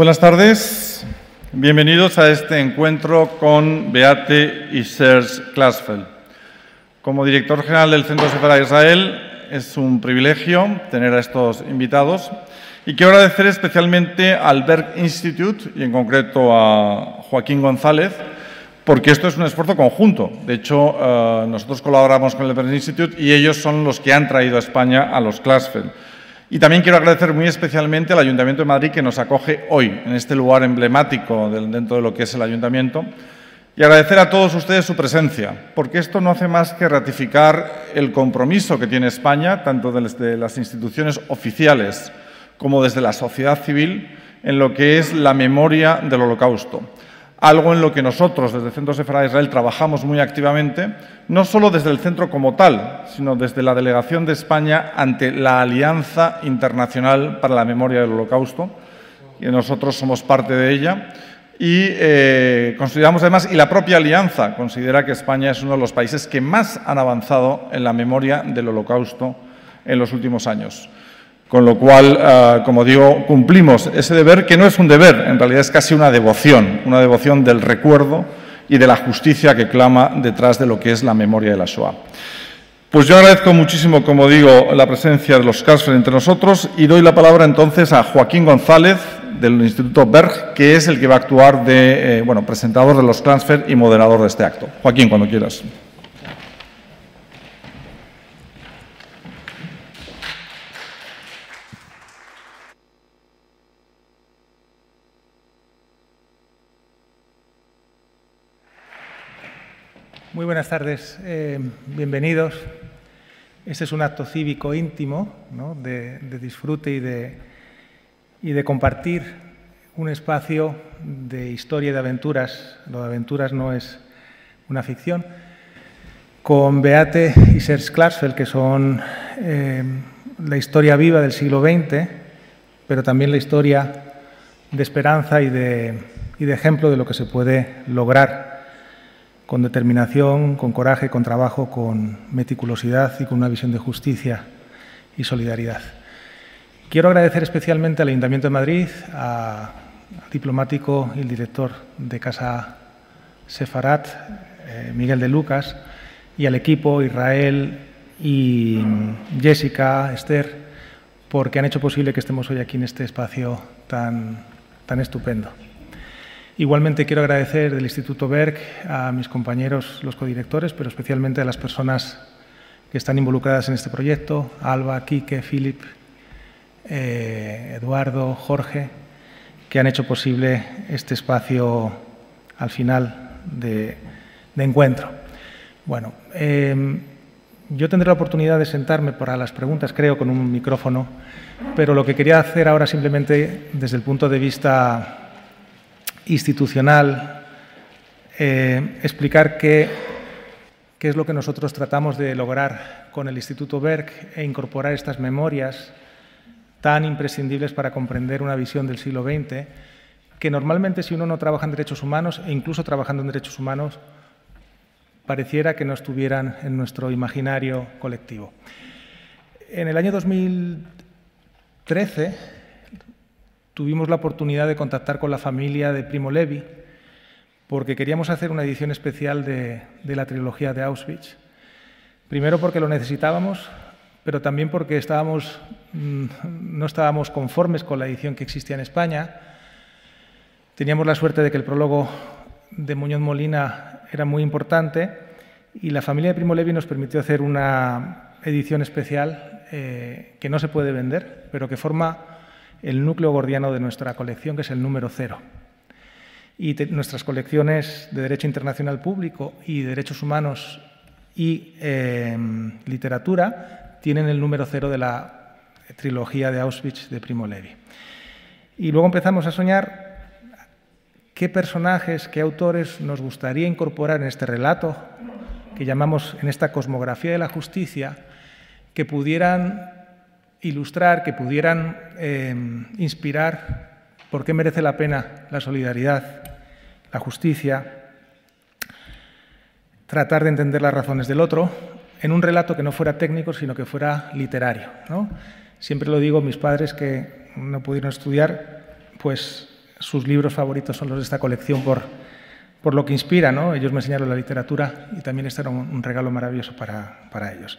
Buenas tardes, bienvenidos a este encuentro con Beate y Serge Klasfeld. Como director general del Centro Sefará Israel, es un privilegio tener a estos invitados y quiero agradecer especialmente al Berg Institute y en concreto a Joaquín González, porque esto es un esfuerzo conjunto. De hecho, eh, nosotros colaboramos con el Berg Institute y ellos son los que han traído a España a los Klasfeld. Y también quiero agradecer muy especialmente al Ayuntamiento de Madrid que nos acoge hoy en este lugar emblemático dentro de lo que es el Ayuntamiento y agradecer a todos ustedes su presencia, porque esto no hace más que ratificar el compromiso que tiene España, tanto desde las instituciones oficiales como desde la sociedad civil, en lo que es la memoria del Holocausto algo en lo que nosotros desde el Centro Sefará de Israel trabajamos muy activamente, no solo desde el centro como tal, sino desde la delegación de España ante la Alianza Internacional para la Memoria del Holocausto, y nosotros somos parte de ella. Y eh, consideramos además, y la propia Alianza considera que España es uno de los países que más han avanzado en la memoria del Holocausto en los últimos años. Con lo cual, ah, como digo, cumplimos ese deber, que no es un deber, en realidad es casi una devoción, una devoción del recuerdo y de la justicia que clama detrás de lo que es la memoria de la Shoah. Pues yo agradezco muchísimo, como digo, la presencia de los Karsfer entre nosotros y doy la palabra entonces a Joaquín González del Instituto Berg, que es el que va a actuar de eh, bueno, presentador de los transfer y moderador de este acto. Joaquín, cuando quieras. Muy buenas tardes, eh, bienvenidos. Este es un acto cívico íntimo de, disfrute y de, y de compartir un espacio de historia y de aventuras. Lo de aventuras no es una ficción. Con Beate y Serge Klarsfeld, que son eh, la historia viva del siglo XX, pero también la historia de esperanza y de, y de ejemplo de lo que se puede lograr con determinación, con coraje, con trabajo, con meticulosidad y con una visión de justicia y solidaridad. Quiero agradecer especialmente al Ayuntamiento de Madrid, al diplomático y el director de Casa Sefarat, eh, Miguel de Lucas, y al equipo Israel y Jessica, Esther, porque han hecho posible que estemos hoy aquí en este espacio tan, tan estupendo. Igualmente quiero agradecer del Instituto Berg a mis compañeros, los codirectores, pero especialmente a las personas que están involucradas en este proyecto, Alba, Quique, Philip, eh, Eduardo, Jorge, que han hecho posible este espacio al final de, encuentro. Bueno, eh, yo tendré la oportunidad de sentarme para las preguntas, creo, con un micrófono, pero lo que quería hacer ahora simplemente desde el punto de vista institucional, eh, explicar qué, qué es lo que nosotros tratamos de lograr con el Instituto Berg e incorporar estas memorias tan imprescindibles para comprender una visión del siglo XX, que normalmente si uno no trabaja en derechos humanos, e incluso trabajando en derechos humanos, pareciera que no estuvieran en nuestro imaginario colectivo. En el año 2013, tuvimos la oportunidad de contactar con la familia de Primo Levi porque queríamos hacer una edición especial de, la trilogía de Auschwitz. Primero porque lo necesitábamos, pero también porque estábamos, mm, no estábamos conformes con la edición que existía en España. Teníamos la suerte de que el prólogo de Muñoz Molina era muy importante Y la familia de Primo Levi nos permitió hacer una edición especial eh, que no se puede vender, pero que forma el núcleo gordiano de nuestra colección, que es el número cero. Y nuestras colecciones de Derecho Internacional Público y Derechos Humanos y em, Literatura tienen el número cero de la trilogía de Auschwitz de Primo Levi. Y luego empezamos a soñar qué personajes, qué autores nos gustaría incorporar en este relato que llamamos en esta cosmografía de la justicia, que pudieran ilustrar, que pudieran em, inspirar por qué merece la pena la solidaridad, la justicia, tratar de entender las razones del otro en un relato que no fuera técnico, sino que fuera literario. Siempre lo digo, mis padres que no pudieron estudiar, pues sus libros favoritos son los de esta colección por, por lo que inspira. ¿no? Ellos me enseñaron la literatura y también este era un, regalo maravilloso para, para, ellos.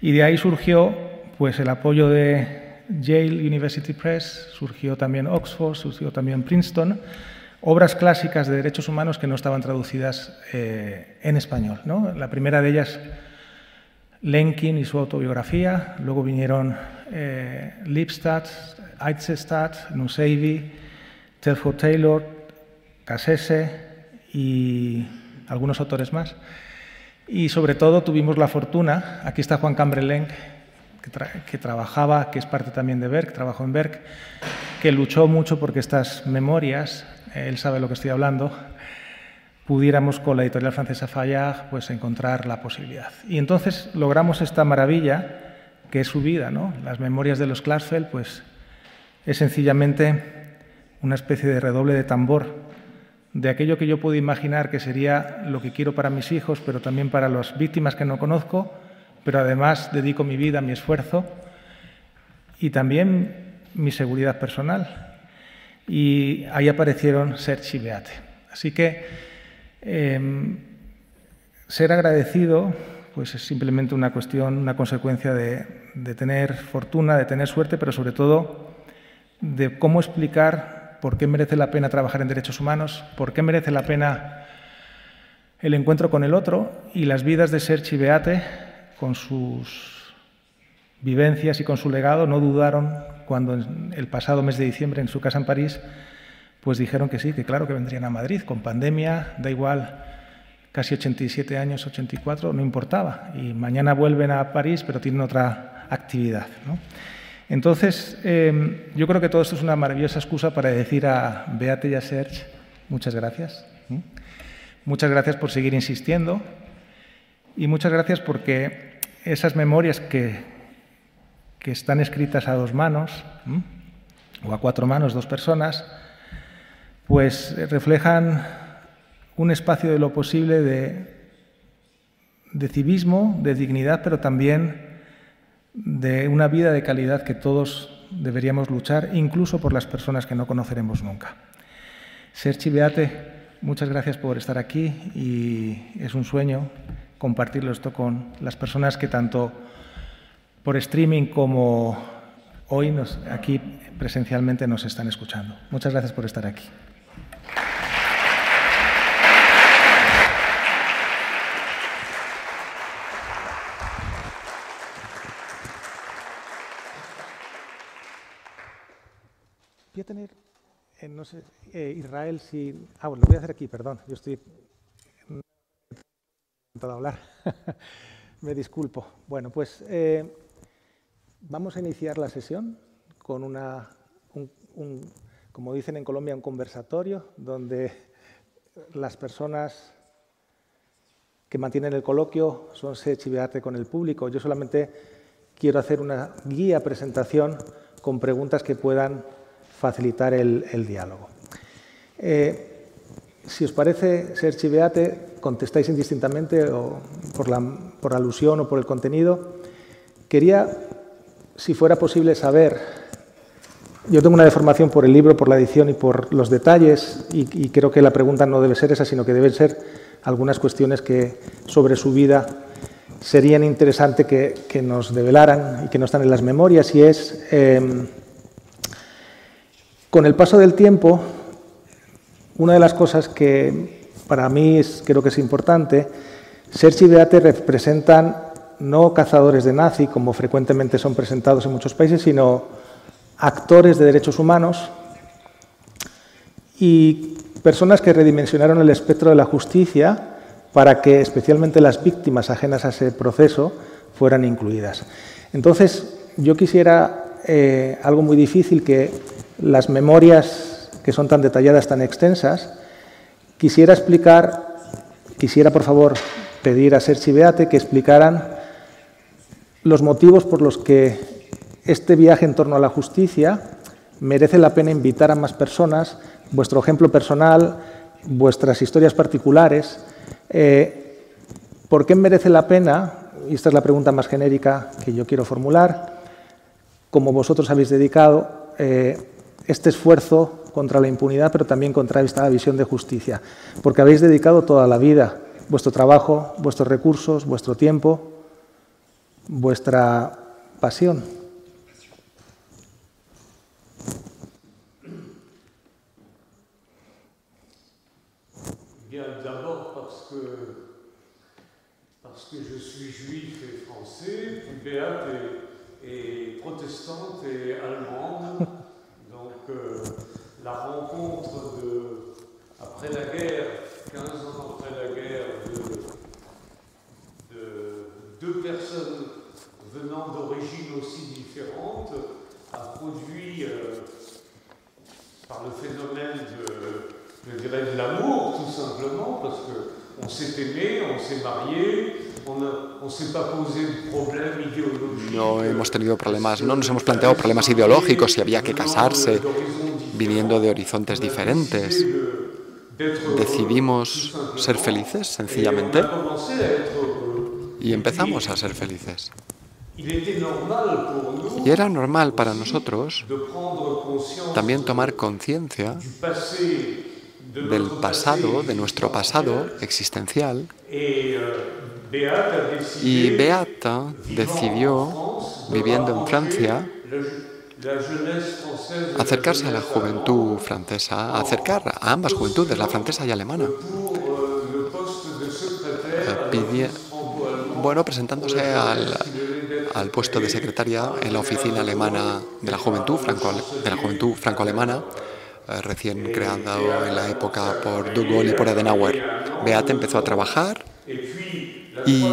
Y de ahí surgió pues, el apoyo de Yale University Press, surgió también Oxford, surgió también Princeton, obras clásicas de derechos humanos que no estaban traducidas eh, en español. ¿no? La primera de ellas, Lenkin y su autobiografía, luego vinieron eh, Lipstadt, Eitzestadt, Nusseivy, Telford Taylor, Cassese y algunos autores más. Y sobre todo tuvimos la fortuna, aquí está Juan Cambrelenc, que, trabajaba, que es parte también de Berg, trabajó en Berg, que luchó mucho porque estas memorias, él sabe lo que estoy hablando, pudiéramos con la editorial francesa Fayard pues, encontrar la posibilidad. Y entonces logramos esta maravilla que es su vida, ¿no? Las memorias de los Klarsfeld, pues es sencillamente una especie de redoble de tambor de aquello que yo puedo imaginar que sería lo que quiero para mis hijos, pero también para las víctimas que no conozco, pero además dedico mi vida, mi esfuerzo y también mi seguridad personal. Y ahí aparecieron Serge y Beate. Así que em, ser agradecido pues es simplemente una cuestión, una consecuencia de, tener fortuna, de tener suerte, pero sobre todo de cómo explicar por qué merece la pena trabajar en derechos humanos, por qué merece la pena el encuentro con el otro y las vidas de Serge y Beate, con sus vivencias y con su legado, no dudaron cuando el pasado mes de diciembre en su casa en París, pues dijeron que sí, que claro que vendrían a Madrid, con pandemia, da igual, casi 87 años, 84, no importaba. Y mañana vuelven a París, pero tienen otra actividad. ¿no? Entonces, em, yo creo que todo esto es una maravillosa excusa para decir a Beate y a Serge, muchas gracias. Muchas gracias por seguir insistiendo y muchas gracias porque esas memorias que, que están escritas a dos manos, o a cuatro manos, dos personas, pues reflejan un espacio de lo posible de, de civismo, de dignidad, pero también de una vida de calidad que todos deberíamos luchar, incluso por las personas que no conoceremos nunca. Serchi Beate, muchas gracias por estar aquí y es un sueño compartirlo esto con las personas que tanto por streaming como hoy aquí presencialmente nos están escuchando. Muchas gracias por estar aquí. Voy a tener, eh, no sé, eh, Israel, si... Ah, bueno, lo voy a hacer aquí, perdón. Yo estoy intentando hablar. Me disculpo. Bueno, pues eh, vamos a iniciar la sesión con una, un, como dicen en Colombia, un conversatorio donde las personas que mantienen el coloquio son se chiveate con el público. Yo solamente quiero hacer una guía presentación con preguntas que puedan facilitar el, diálogo. Eh, si os parece, ser chiveate, contestáis indistintamente o por la, por alusión o por el contenido. Quería, si fuera posible, saber, yo tengo una deformación por el libro, por la edición y por los detalles, y, creo que la pregunta no debe ser esa, sino que deben ser algunas cuestiones que sobre su vida serían interesantes que, nos develaran y que no están en las memorias, y es... Eh, con el paso del tiempo, una de las cosas que para mí creo que es importante Serge y Beate representan no cazadores de nazi, como frecuentemente son presentados en muchos países, sino actores de derechos humanos y personas que redimensionaron el espectro de la justicia para que especialmente las víctimas ajenas a ese proceso fueran incluidas. Entonces, yo quisiera eh, algo muy difícil, que las memorias que son tan detalladas, tan extensas, quisiera explicar, quisiera por favor pedir a Sergi Beate que explicaran los motivos por los que este viaje en torno a la justicia merece la pena invitar a más personas, vuestro ejemplo personal, vuestras historias particulares. Eh, ¿Por qué merece la pena? Y esta es la pregunta más genérica que yo quiero formular. Como vosotros habéis dedicado eh, este esfuerzo contra la impunidad, pero también contra esta visión de justicia, porque habéis dedicado toda la vida, vuestro trabajo, vuestros recursos, vuestro tiempo, vuestra pasión. Bien, parce que, je suis juif et français, la rencontre de, après la guerre, 15 ans après la guerre, de, de deux personnes venant d'origines aussi différentes a produit, euh, par le phénomène de, je dirais, de l'amour, tout simplement, parce qu'on s'est aimé, on s'est marié, on ne s'est pas posé de problème idéologique. No hemos tenido problemas, no nos hemos planteado problemas ideológicos si había que casarse, viniendo de horizontes diferentes. Decidimos ser felices, sencillamente, y empezamos a ser felices. Y era normal para nosotros también tomar conciencia del pasado, de nuestro pasado existencial. Y Beata decidió, viviendo en Francia, acercarse a la juventud francesa, acercar a ambas juventudes, la francesa y alemana, bueno, presentándose al, puesto de secretaria en la oficina alemana de la juventud, franco, de la juventud franco-alemana, eh, recién creado en la época por De y por Adenauer. Beate empezó a trabajar y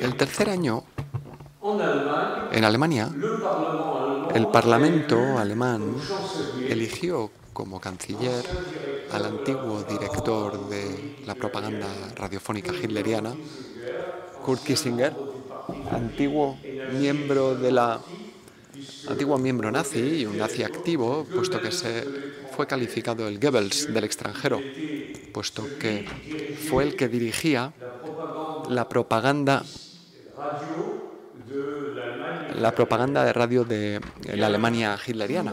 el tercer año en Alemania, el Parlamento alemán eligió como canciller al antiguo director de la propaganda radiofónica hitleriana, Kurt Kissinger, antiguo miembro de la antiguo miembro nazi y un nazi activo, puesto que se fue calificado el Goebbels del extranjero, puesto que fue el que dirigía la propaganda la propaganda de radio de la Alemania hitleriana.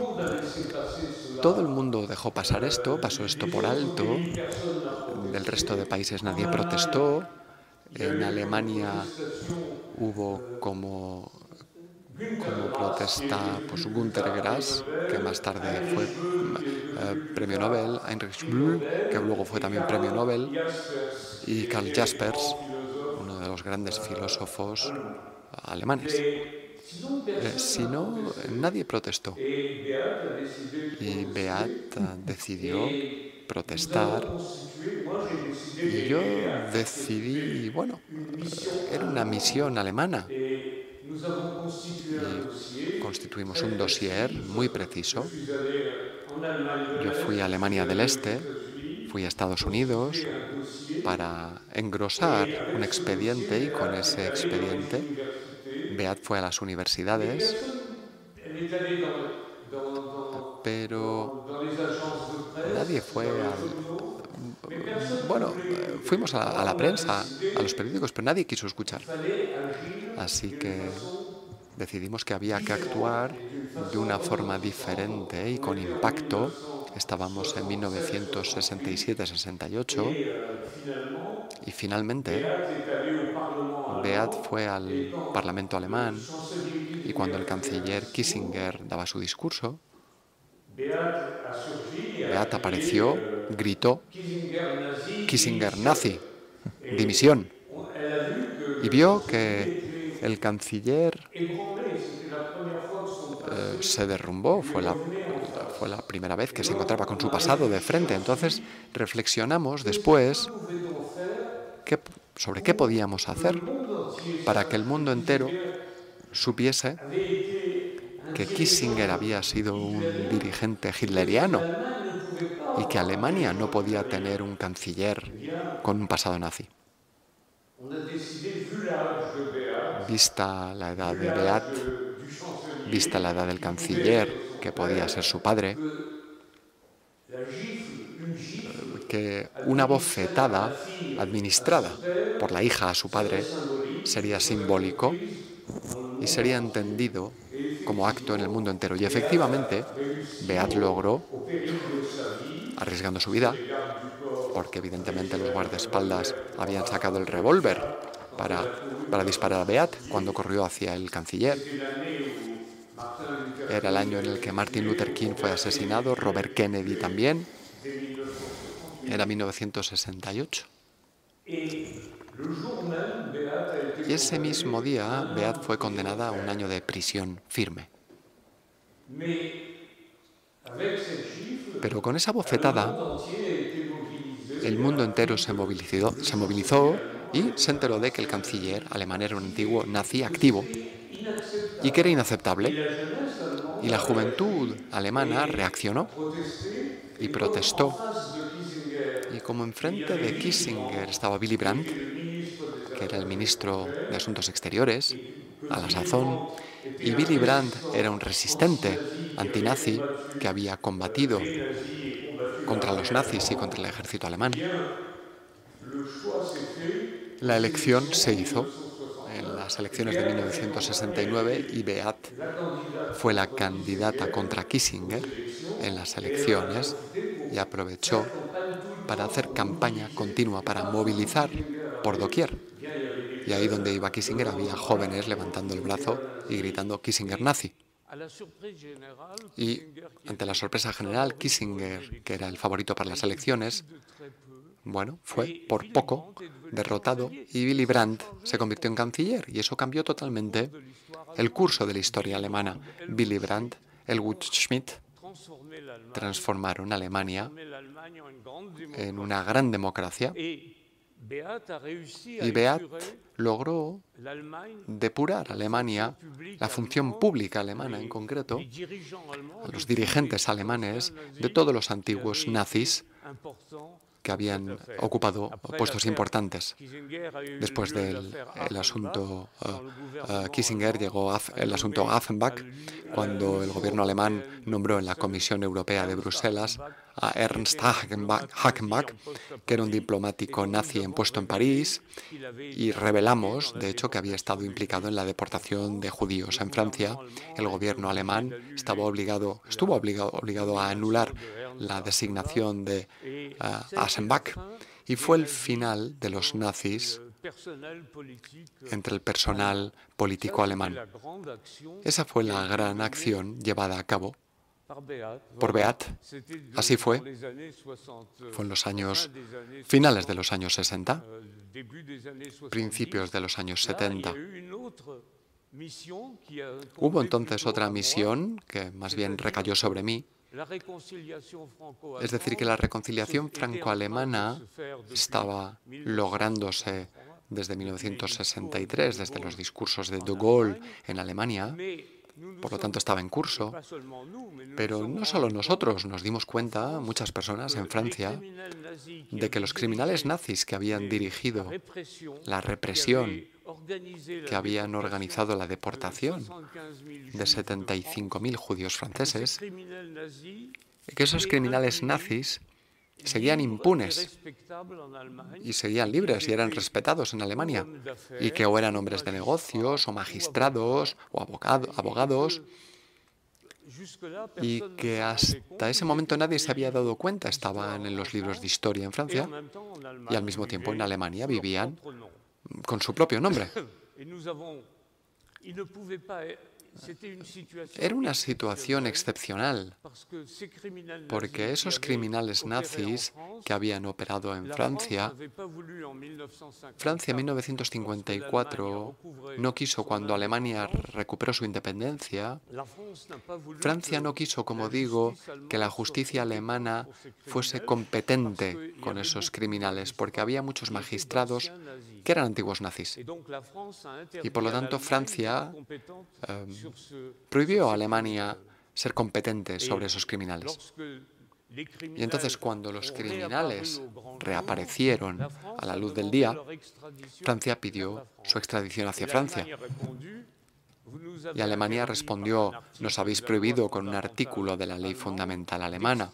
Todo el mundo dejó pasar esto, pasó esto por alto. Del resto de países nadie protestó. En Alemania hubo como, como protesta pues, Günter Grass, que más tarde fue eh, premio Nobel, Heinrich Böll, que luego fue también premio Nobel, y Karl Jaspers, uno de los grandes filósofos alemanes. Eh, si no, nadie protestó. Y Beat decidió protestar. Y yo decidí, bueno, era una misión alemana. Constituimos un dossier muy preciso. Yo fui a Alemania del Este, fui a Estados Unidos para engrosar un expediente y con ese expediente Beat fue a las universidades, pero nadie fue al... Bueno, fuimos a, la prensa, a los periódicos, pero nadie quiso escuchar. Así que decidimos que había que actuar de una forma diferente y con impacto. Estábamos en 1967-68 y finalmente Beat fue al Parlamento alemán y cuando el canciller Kissinger daba su discurso, Beat apareció, gritó, Kissinger nazi, dimisión. y vio que el canciller eh, se derrumbó. Fue la, fue la primera vez que se encontraba con su pasado de frente. Entonces reflexionamos después sobre qué podíamos hacer para que el mundo entero supiese que Kissinger había sido un dirigente hitleriano y que Alemania no podía tener un canciller con un pasado nazi. Vista la edad de Beat, vista la edad del canciller, que podía ser su padre, que una bofetada administrada por la hija a su padre sería simbólico y sería entendido como acto en el mundo entero. Y efectivamente, Beat logró, arriesgando su vida, porque evidentemente los guardaespaldas habían sacado el revólver para, para disparar a Beat cuando corrió hacia el canciller. Era el año en el que Martin Luther King fue asesinado, Robert Kennedy también. Era 1968. Y ese mismo día, Beat fue condenada a un año de prisión firme. Pero con esa bofetada, el mundo entero se movilizó, y se enteró de que el canciller alemán era un antiguo nazi activo y que era inaceptable. Y la juventud alemana reaccionó y protestó. Y como enfrente de Kissinger estaba Willy Brandt, que era el ministro de Asuntos Exteriores, a la sazón, y Willy Brandt era un resistente antinazi que había combatido contra los nazis y contra el ejército alemán. La elección se hizo las elecciones de 1969 y Beat fue la candidata contra Kissinger en las elecciones y aprovechó para hacer campaña continua, para movilizar por doquier. Y ahí donde iba Kissinger había jóvenes levantando el brazo y gritando Kissinger nazi. Y ante la sorpresa general, Kissinger, que era el favorito para las elecciones, bueno, fue por poco derrotado y Willy Brandt. Se convirtió en canciller y eso cambió totalmente el curso de la historia alemana. Willy Brandt, Helmut Schmidt transformaron Alemania en una gran democracia y Beat logró depurar a Alemania, la función pública alemana en concreto, a los dirigentes alemanes de todos los antiguos nazis que habían ocupado puestos importantes. Después del asunto uh, Kissinger llegó el asunto Affenbach, cuando el gobierno alemán nombró en la Comisión Europea de Bruselas a Ernst Hackenbach, que era un diplomático nazi impuesto en París, y revelamos, de hecho, que había estado implicado en la deportación de judíos en Francia. El gobierno alemán estaba obligado, estuvo obligado, obligado a anular la designación de uh, y fue el final de los nazis entre el personal político alemán. Esa fue la gran acción llevada a cabo por Beat. Así fue. Fue en los años finales de los años 60, principios de los años 70. Hubo entonces otra misión que más bien recayó sobre mí, es decir, que la reconciliación franco-alemana estaba lográndose desde 1963, desde los discursos de de Gaulle en Alemania, por lo tanto estaba en curso. Pero no solo nosotros nos dimos cuenta, muchas personas en Francia, de que los criminales nazis que habían dirigido la represión, que habían organizado la deportación de 75.000 judíos franceses, que esos criminales nazis seguían impunes y seguían libres y eran respetados en Alemania, y que o eran hombres de negocios o magistrados o abogados, y que hasta ese momento nadie se había dado cuenta, estaban en los libros de historia en Francia y al mismo tiempo en Alemania vivían con su propio nombre. Era una situación excepcional porque esos criminales nazis que habían operado en Francia, Francia en 1954 no quiso cuando Alemania recuperó su independencia, Francia no quiso, como digo, que la justicia alemana fuese competente con esos criminales porque había muchos magistrados que eran antiguos nazis. Y por lo tanto Francia em, prohibió a Alemania ser competente sobre esos criminales. Y entonces cuando los criminales reaparecieron a la luz del día, Francia pidió su extradición hacia Francia. Y Alemania respondió, nos habéis prohibido con un artículo de la ley fundamental alemana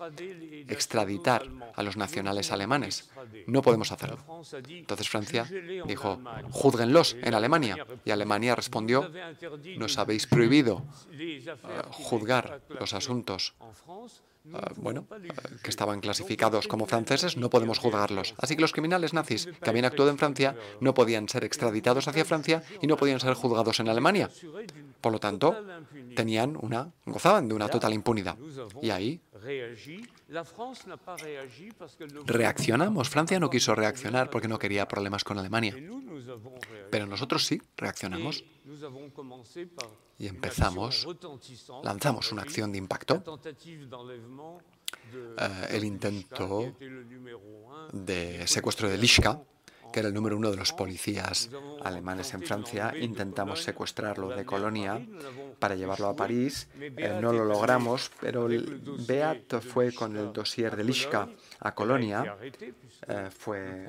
extraditar a los nacionales alemanes. No podemos hacerlo. Entonces Francia dijo, juzguenlos en Alemania. Y Alemania respondió, nos habéis prohibido eh, juzgar los asuntos bueno, que estaban clasificados como franceses, no podemos juzgarlos. Así que los criminales nazis que habían actuado en Francia no podían ser extraditados hacia Francia y no podían ser juzgados en Alemania. Por lo tanto, tenían una, gozaban de una total impunidad. Y ahí reaccionamos. Francia no quiso reaccionar porque no quería problemas con Alemania. Pero nosotros sí reaccionamos. Y empezamos, lanzamos una acción de impacto, eh, el intento de secuestro de Lishka, que era el número uno de los policías alemanes en Francia. Intentamos secuestrarlo de Colonia para llevarlo a París. Eh, no lo logramos, pero Beat fue con el dossier de Lishka a Colonia. Eh, fue,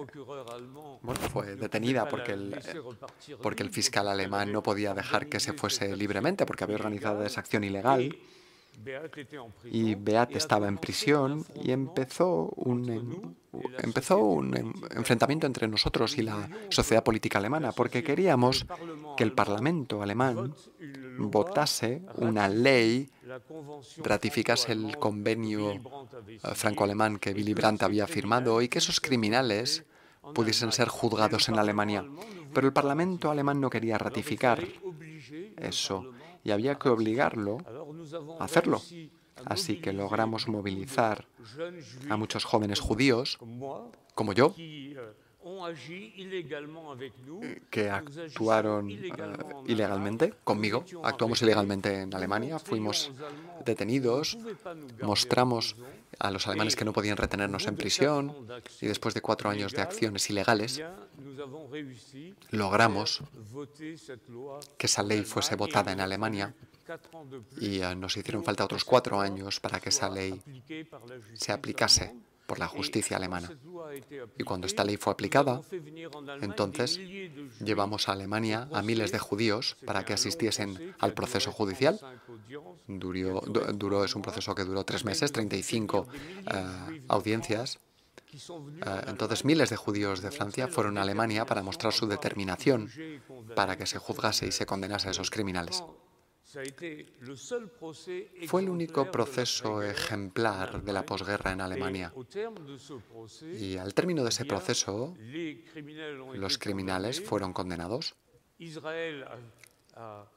fue detenida porque el, porque el fiscal alemán no podía dejar que se fuese libremente porque había organizado esa acción ilegal. Y Beat estaba en prisión y empezó un, empezó un enfrentamiento entre nosotros y la sociedad política alemana, porque queríamos que el Parlamento alemán votase una ley, ratificase el convenio eh, franco-alemán que Willy Brandt había firmado y que esos criminales pudiesen ser juzgados en Alemania. Pero el Parlamento alemán no quería ratificar eso y había que obligarlo a hacerlo. Así que logramos movilizar a muchos jóvenes judíos, como yo, que actuaron eh, ilegalmente conmigo. Actuamos ilegalmente en Alemania, fuimos detenidos, mostramos a los alemanes que no podían retenernos en prisión y después de cuatro años de acciones ilegales, logramos que esa ley fuese votada en Alemania y eh, nos hicieron falta otros cuatro años para que esa ley se aplicase por la justicia alemana. Y cuando esta ley fue aplicada, entonces llevamos a Alemania a miles de judíos para que asistiesen al proceso judicial. Duró, duró es un proceso que duró tres meses, 35 eh, audiencias. Eh, entonces miles de judíos de Francia fueron a Alemania para mostrar su determinación para que se juzgase y se condenase a esos criminales. Fue el único proceso ejemplar de la posguerra en Alemania. Y al término de ese proceso, los criminales fueron condenados.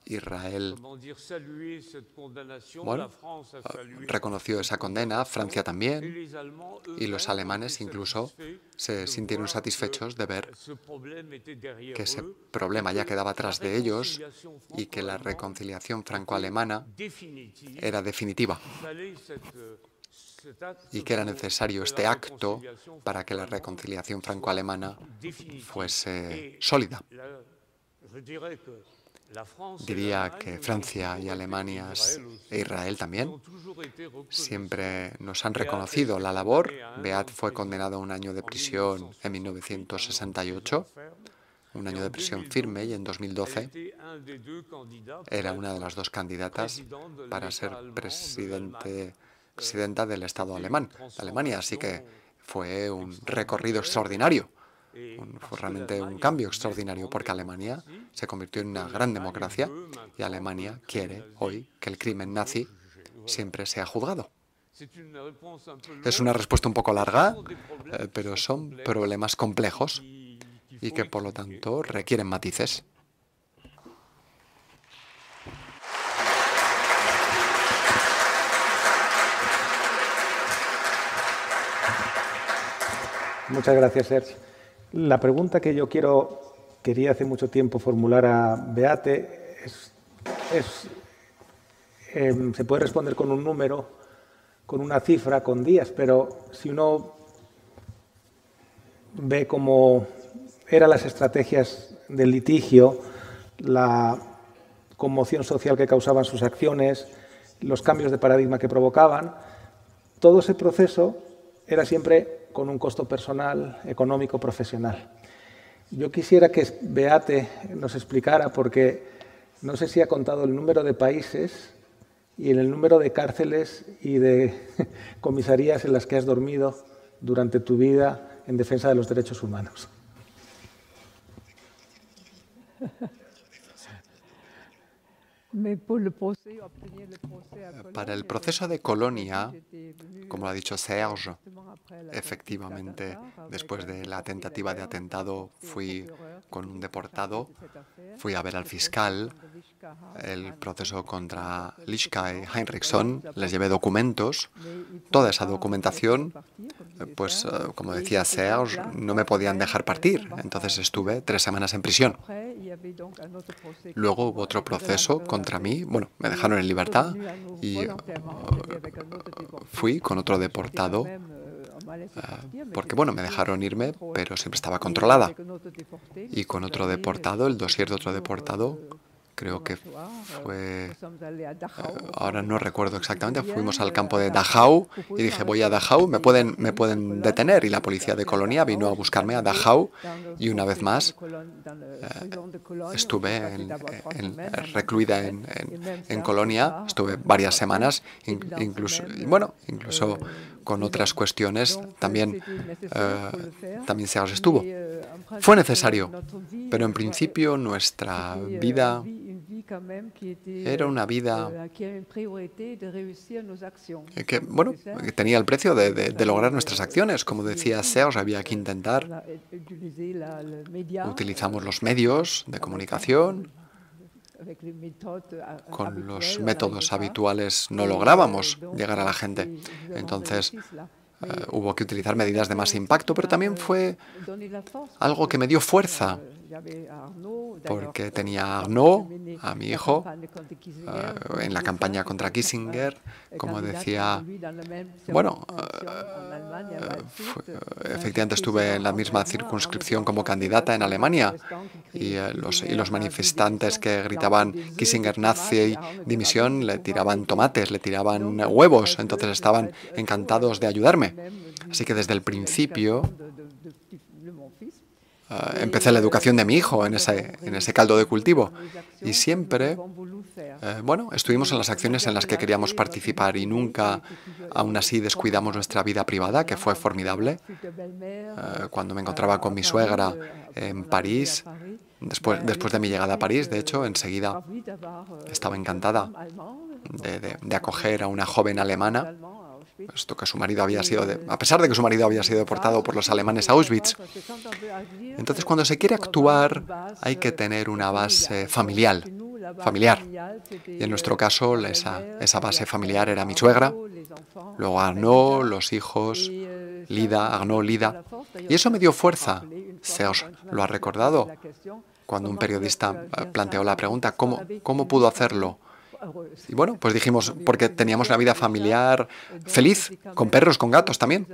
Israel. reconoció esa condena, Francia también, y los alemanes incluso se sintieron satisfechos de ver que ese problema ya quedaba atrás de ellos y que la reconciliación franco-alemana era definitiva y que era necesario este acto para que la reconciliación franco-alemana fuese sólida. Diría que Francia y Alemania e Israel también siempre nos han reconocido la labor. Beat fue condenado a un año de prisión en 1968, un año de prisión firme, y en 2012 era una de las dos candidatas para ser presidente, presidenta del Estado alemán, de Alemania. Así que fue un recorrido extraordinario fue realmente un cambio extraordinario porque Alemania se convirtió en una gran democracia y Alemania quiere hoy que el crimen nazi siempre sea juzgado. Es una respuesta un poco larga, eh, pero son problemas complejos y que por lo tanto requieren matices. Muchas gracias, Sergio. La pregunta que yo quiero, quería hace mucho tiempo formular a Beate es, em, se puede responder con un número, con una cifra, con días, pero si uno ve cómo eran las estrategias del litigio, la conmoción social que causaban sus acciones, los cambios de paradigma que provocaban, todo ese proceso era siempre con un costo personal, económico, profesional. Yo quisiera que Beate nos explicara, porque no sé si ha contado el número de países y el número de cárceles y de comisarías en las que has dormido durante tu vida en defensa de los derechos humanos. Para el proceso de colonia, como lo ha dicho Serge, efectivamente, después de la tentativa de atentado fui con un deportado, fui a ver al fiscal, el proceso contra Lischka y Heinrichson, les llevé documentos, toda esa documentación, pues eh, como decía Serge, no me podían dejar partir, entonces estuve tres semanas en prisión. Luego hubo otro proceso contra mí, bueno, me dejaron en libertad y uh, fui con otro deportado uh, porque bueno, me dejaron irme, pero siempre estaba controlada. Y con otro deportado, el dossier de otro deportado, creo que fue, ahora no recuerdo exactamente, fuimos al campo de Dachau y dije, voy a Dachau, me pueden, me pueden detener. Y la policía de Colonia vino a buscarme a Dachau y una vez más eh, estuve recluida en, en, Colonia, estuve varias semanas, incluso, bueno, incluso con otras cuestiones también, eh, también se estuvo. Fue necesario, pero en principio nuestra vida era una vida que, bueno, que tenía el precio de, lograr nuestras acciones. Como decía Serge, había que intentar. Utilizamos los medios de comunicación. Con los métodos habituales no lográbamos llegar a la gente. Entonces, eh, hubo que utilizar medidas de más impacto, pero también fue algo que me dio fuerza porque tenía a Arnaud, a mi hijo, eh, en la campaña contra Kissinger, como decía, bueno, eh, efectivamente estuve en la misma circunscripción como candidata en Alemania y, eh, los, y los manifestantes que gritaban Kissinger nazi, dimisión, le tiraban tomates, le tiraban huevos, entonces estaban encantados de ayudarme. Así que desde el principio Ah, empecé la educación de mi hijo en ese, en ese caldo de cultivo. Y siempre, eh, bueno, estuvimos en las acciones en las que queríamos participar y nunca, aún así, descuidamos nuestra vida privada, que fue formidable. Eh, cuando me encontraba con mi suegra en París, después, después de mi llegada a París, de hecho, enseguida estaba encantada de, de acoger a una joven alemana esto que su marido había sido, a pesar de que su marido había sido deportado por los alemanes a Auschwitz. Entonces, cuando se quiere actuar, hay que tener una base familiar, familiar. Y en nuestro caso, esa, esa base familiar era mi suegra, luego Arnaud, los hijos, Lida, Arnaud, Lida. Y eso me dio fuerza. Se os lo ha recordado cuando un periodista planteó la pregunta, ¿cómo, cómo pudo hacerlo? Y bueno, pues dijimos, porque teníamos una vida familiar feliz, con perros, con gatos también.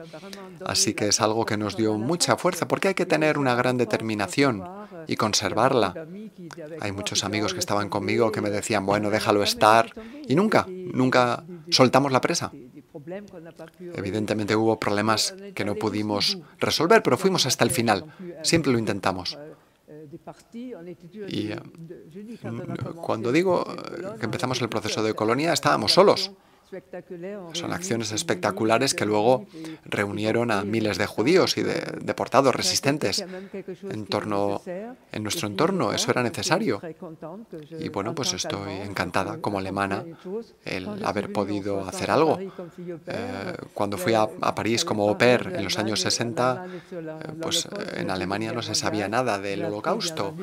Así que es algo que nos dio mucha fuerza, porque hay que tener una gran determinación y conservarla. Hay muchos amigos que estaban conmigo que me decían, bueno, déjalo estar. Y nunca, nunca soltamos la presa. Evidentemente hubo problemas que no pudimos resolver, pero fuimos hasta el final. Siempre lo intentamos. Y cuando digo que empezamos el proceso de colonia, estábamos solos. Son acciones espectaculares que luego reunieron a miles de judíos y de deportados resistentes en, torno, en nuestro entorno. Eso era necesario. Y bueno, pues estoy encantada como alemana el haber podido hacer algo. Eh, cuando fui a, París como au pair en los años 60, eh, pues en Alemania no se sabía nada del holocausto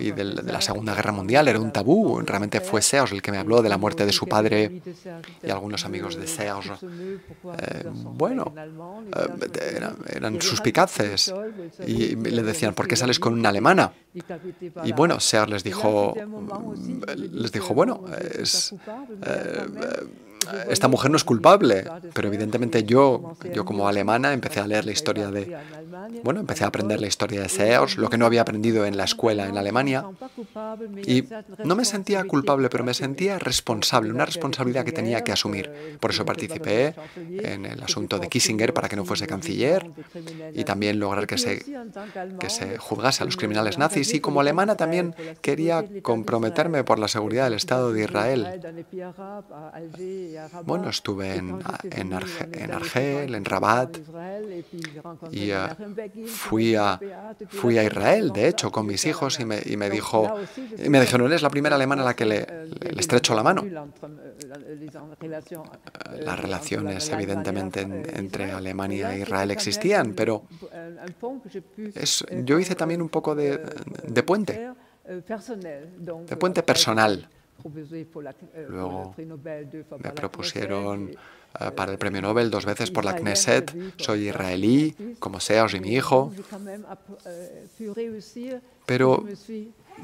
y de la Segunda Guerra Mundial. Era un tabú. Realmente fue Seos el que me habló de la muerte de su padre y algunos algunos amigos de Serge, eh, bueno, eh, eran, suspicaces. y le decían, ¿por qué sales con una alemana? Y bueno, Serge les dijo, les dijo, bueno, es, esta mujer no es culpable, pero evidentemente yo, yo como alemana empecé a leer la historia de, bueno, empecé a aprender la historia de Sears, lo que no había aprendido en la escuela en Alemania, y no me sentía culpable, pero me sentía responsable, una responsabilidad que tenía que asumir. Por eso participé en el asunto de Kissinger para que no fuese canciller y también lograr que se, que se juzgase a los criminales nazis. Y como alemana también quería comprometerme por la seguridad del Estado de Israel. Bueno, estuve en, en, Argel, en Rabat, y eh, fui, a, fui a Israel, de hecho, con mis hijos, y me, y me dijo, y me dijeron, eres la primera alemana a la que le, le estrecho la mano. Las relaciones, evidentemente, entre Alemania e Israel existían, pero yo hice también un poco de, de puente, de puente personal. Luego me propusieron eh, para el premio Nobel dos veces por la Knesset. Soy israelí, como Serge y mi hijo. Pero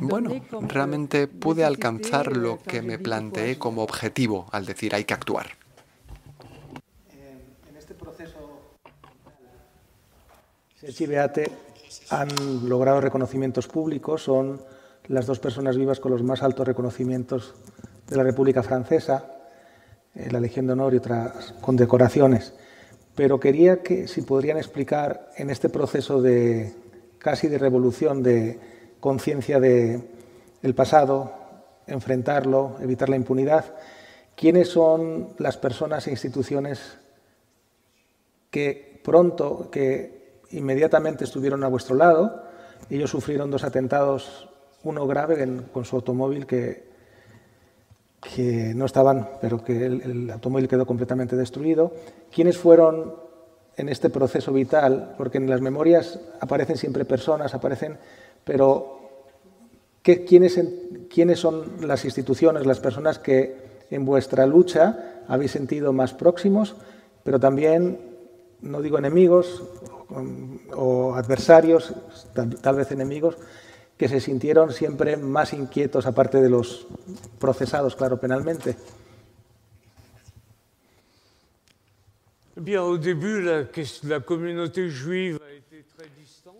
bueno, realmente pude alcanzar lo que me planteé como objetivo al decir hay que actuar. En este proceso, Serge y Beate han logrado reconocimientos públicos, son las dos personas vivas con los más altos reconocimientos de la República Francesa, eh, la Legión de Honor y otras condecoraciones. Pero quería que si podrían explicar en este proceso de casi de revolución de conciencia del el pasado, enfrentarlo, evitar la impunidad, quiénes son las personas e instituciones que pronto, que inmediatamente estuvieron a vuestro lado. Ellos sufrieron dos atentados uno grave con su automóvil que, no estaban, pero que el, automóvil quedó completamente destruido. ¿Quiénes fueron en este proceso vital? Porque en las memorias aparecen siempre personas, aparecen, pero ¿qué, quiénes, ¿quiénes son las instituciones, las personas que en vuestra lucha habéis sentido más próximos, pero también, no digo enemigos o, adversarios, tal vez enemigos, que se sintieron siempre más inquietos, aparte de los procesados, claro, penalmente?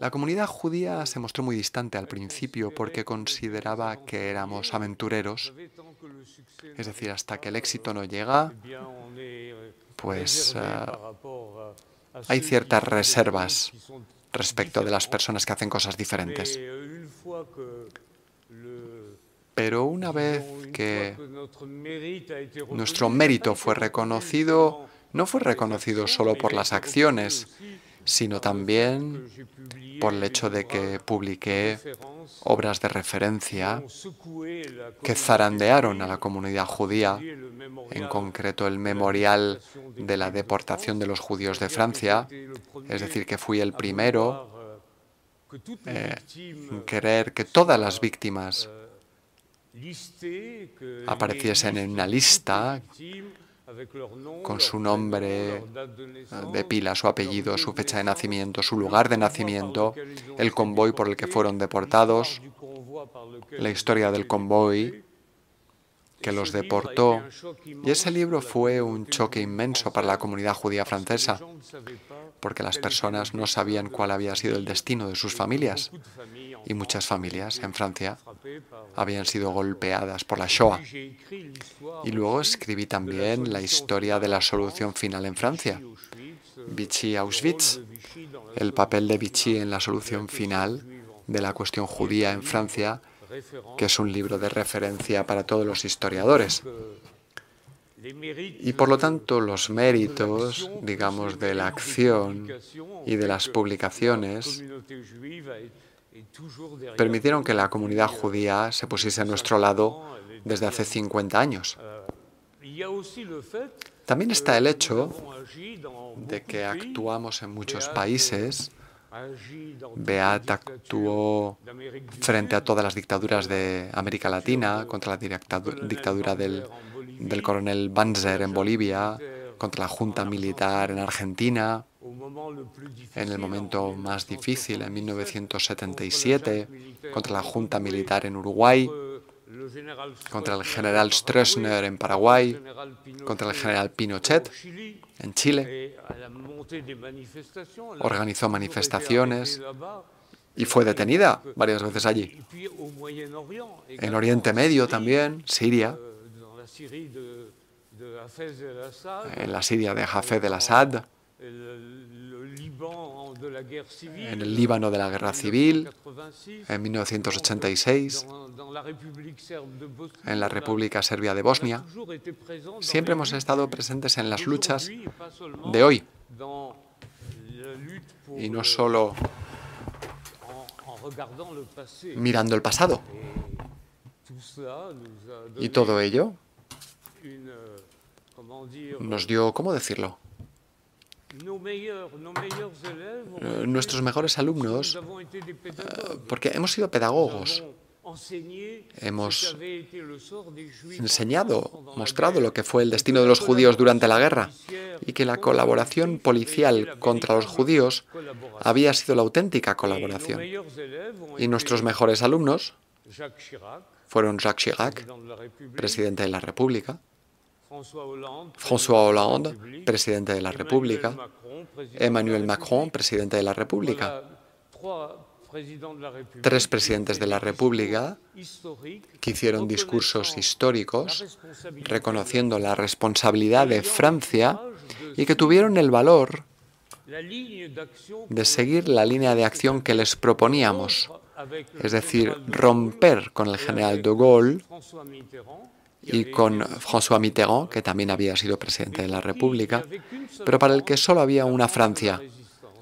La comunidad judía se mostró muy distante al principio porque consideraba que éramos aventureros, es decir, hasta que el éxito no llega, pues uh, hay ciertas reservas respecto de las personas que hacen cosas diferentes. Pero una vez que nuestro mérito fue reconocido, no fue reconocido solo por las acciones, sino también por el hecho de que publiqué obras de referencia que zarandearon a la comunidad judía, en concreto el memorial de la deportación de los judíos de Francia, es decir, que fui el primero eh, querer que todas las víctimas apareciesen en una lista con su nombre de pila, su apellido, su fecha de nacimiento, su lugar de nacimiento, el convoy por el que fueron deportados, la historia del convoy que los deportó. Y ese libro fue un choque inmenso para la comunidad judía francesa, porque las personas no sabían cuál había sido el destino de sus familias. Y muchas familias en Francia habían sido golpeadas por la Shoah. Y luego escribí también la historia de la solución final en Francia, Vichy-Auschwitz, el papel de Vichy en la solución final de la cuestión judía en Francia, que es un libro de referencia para todos los historiadores. Y por lo tanto los méritos, digamos, de la acción y de las publicaciones permitieron que la comunidad judía se pusiese a nuestro lado desde hace 50 años. También está el hecho de que actuamos en muchos países. Beat actuó frente a todas las dictaduras de América Latina, contra la dictadura del del coronel Banzer en Bolivia, contra la junta militar en Argentina, en el momento más difícil, en 1977, contra la junta militar en Uruguay, contra el general Stroessner en Paraguay, contra el general Pinochet en Chile. Organizó manifestaciones y fue detenida varias veces allí. En Oriente Medio también, Siria, la Siria de Hafez el-Assad, en el Líbano de la Guerra Civil, en 1986, en la República Serbia de Bosnia. Siempre hemos estado presentes en las luchas de hoy. y no solo mirando el pasado. Y todo ello nos dio, ¿cómo decirlo? Eh, nuestros mejores alumnos, porque hemos sido pedagogos, hemos enseñado, mostrado lo que fue el destino de los judíos durante la guerra y que la colaboración policial contra los judíos había sido la auténtica colaboración. Y nuestros mejores alumnos fueron Jacques Chirac, presidente de la República, François Hollande, presidente de la República, Emmanuel Macron, presidente de la República. Tres presidentes de la República que hicieron discursos históricos reconociendo la responsabilidad de Francia y que tuvieron el valor de seguir la línea de acción que les proponíamos, es decir, romper con el general de Gaulle y con François Mitterrand, que también había sido presidente de la República, pero para el que solo había una Francia,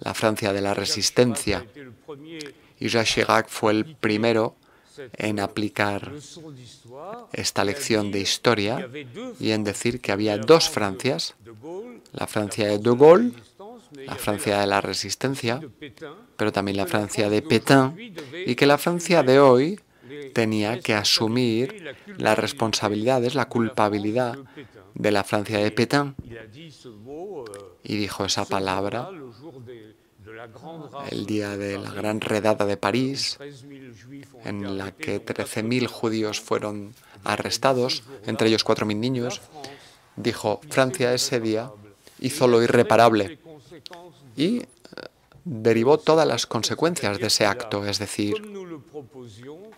la Francia de la resistencia. Y Jacques Chirac fue el primero en aplicar esta lección de historia y en decir que había dos Francias, la Francia de De Gaulle, la Francia de la resistencia, pero también la Francia de Pétain, y que la Francia de hoy tenía que asumir las responsabilidades, la culpabilidad de la Francia de Pétain. Y dijo esa palabra el día de la gran redada de París, en la que 13.000 judíos fueron arrestados, entre ellos 4.000 niños. Dijo, Francia ese día hizo lo irreparable y derivó todas las consecuencias de ese acto, es decir,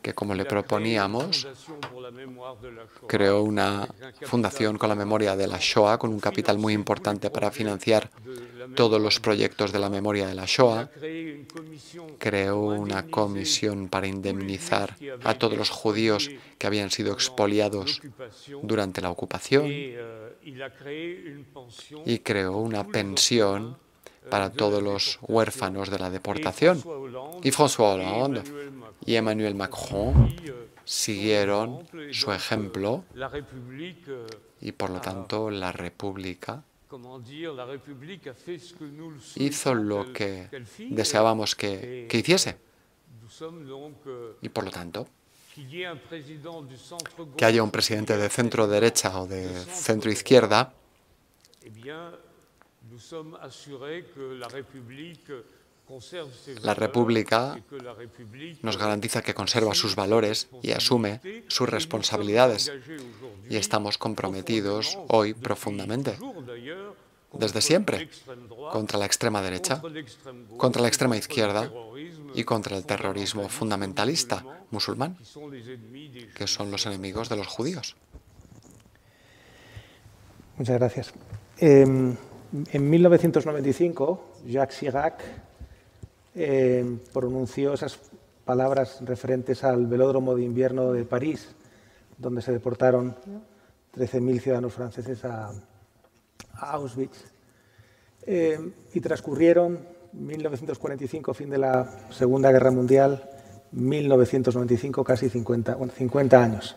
que como le proponíamos, creó una fundación con la memoria de la Shoah, con un capital muy importante para financiar todos los proyectos de la memoria de la Shoah, creó una comisión para indemnizar a todos los judíos que habían sido expoliados durante la ocupación y creó una pensión para todos los huérfanos de la deportación. Y François Hollande y Emmanuel Macron siguieron su ejemplo y por lo tanto la República hizo lo que deseábamos que, que hiciese. Y por lo tanto, que haya un presidente de centro derecha o de centro izquierda, la República nos garantiza que conserva sus valores y asume sus responsabilidades. Y estamos comprometidos hoy profundamente, desde siempre, contra la extrema derecha, contra la extrema izquierda y contra el terrorismo fundamentalista musulmán, que son los enemigos de los judíos. Muchas gracias. Em, en 1995, Jacques Chirac eh, pronunció esas palabras referentes al velódromo de invierno de París, donde se deportaron 13.000 ciudadanos franceses a, Auschwitz. Eh, y transcurrieron 1945, fin de la Segunda Guerra Mundial, 1995, casi 50, 50 años.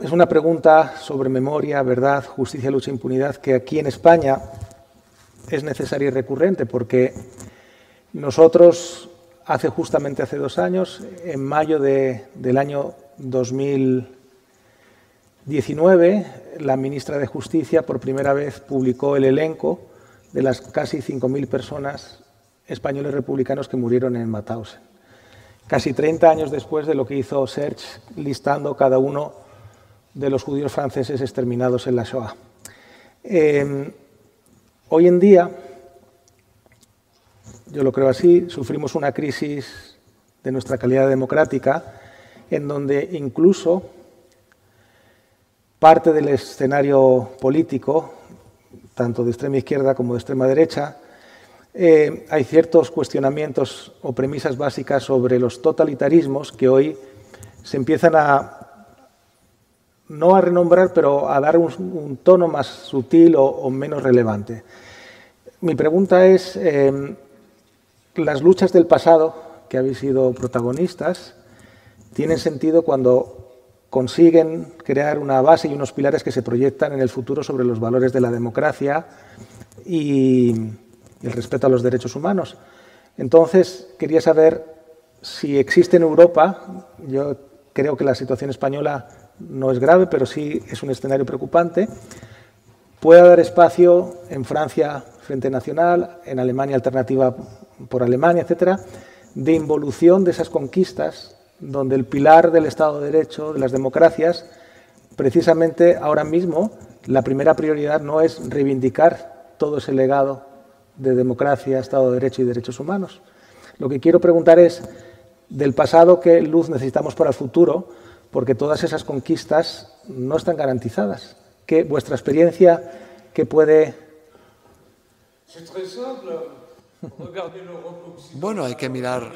Es una pregunta sobre memoria, verdad, justicia, lucha, impunidad, que aquí en España es necesaria y recurrente, porque nosotros hace justamente hace dos años, en mayo del año 2000, 19, la ministra de Justicia por primera vez publicó el elenco de las casi 5.000 personas españoles republicanos que murieron en Mauthausen. Casi 30 años después de lo que hizo Serge listando cada uno de los judíos franceses exterminados en la Shoah. Eh, hoy en día, yo lo creo así, sufrimos una crisis de nuestra calidad democrática en donde incluso parte del escenario político, tanto de extrema izquierda como de extrema derecha, eh, hay ciertos cuestionamientos o premisas básicas sobre los totalitarismos que hoy se empiezan a no a renombrar, pero a dar un, tono más sutil o, menos relevante. Mi pregunta es, em, las luchas del pasado que habéis sido protagonistas, ¿tienen sentido cuando consiguen crear una base y unos pilares que se proyectan en el futuro sobre los valores de la democracia y el respeto a los derechos humanos? Entonces, quería saber si existe en Europa, yo creo que la situación española no es grave, pero sí es un escenario preocupante, puede haber espacio en Francia Frente Nacional, en Alemania Alternativa por Alemania, etcétera, de involución de esas conquistas, donde el pilar del Estado de Derecho, de las democracias, precisamente ahora mismo la primera prioridad no es reivindicar todo ese legado de democracia, Estado de Derecho y derechos humanos. Lo que quiero preguntar es, del pasado, ¿qué luz necesitamos para el futuro? Porque todas esas conquistas no están garantizadas. ¿Qué, vuestra experiencia, qué puede... Bueno, hay que mirar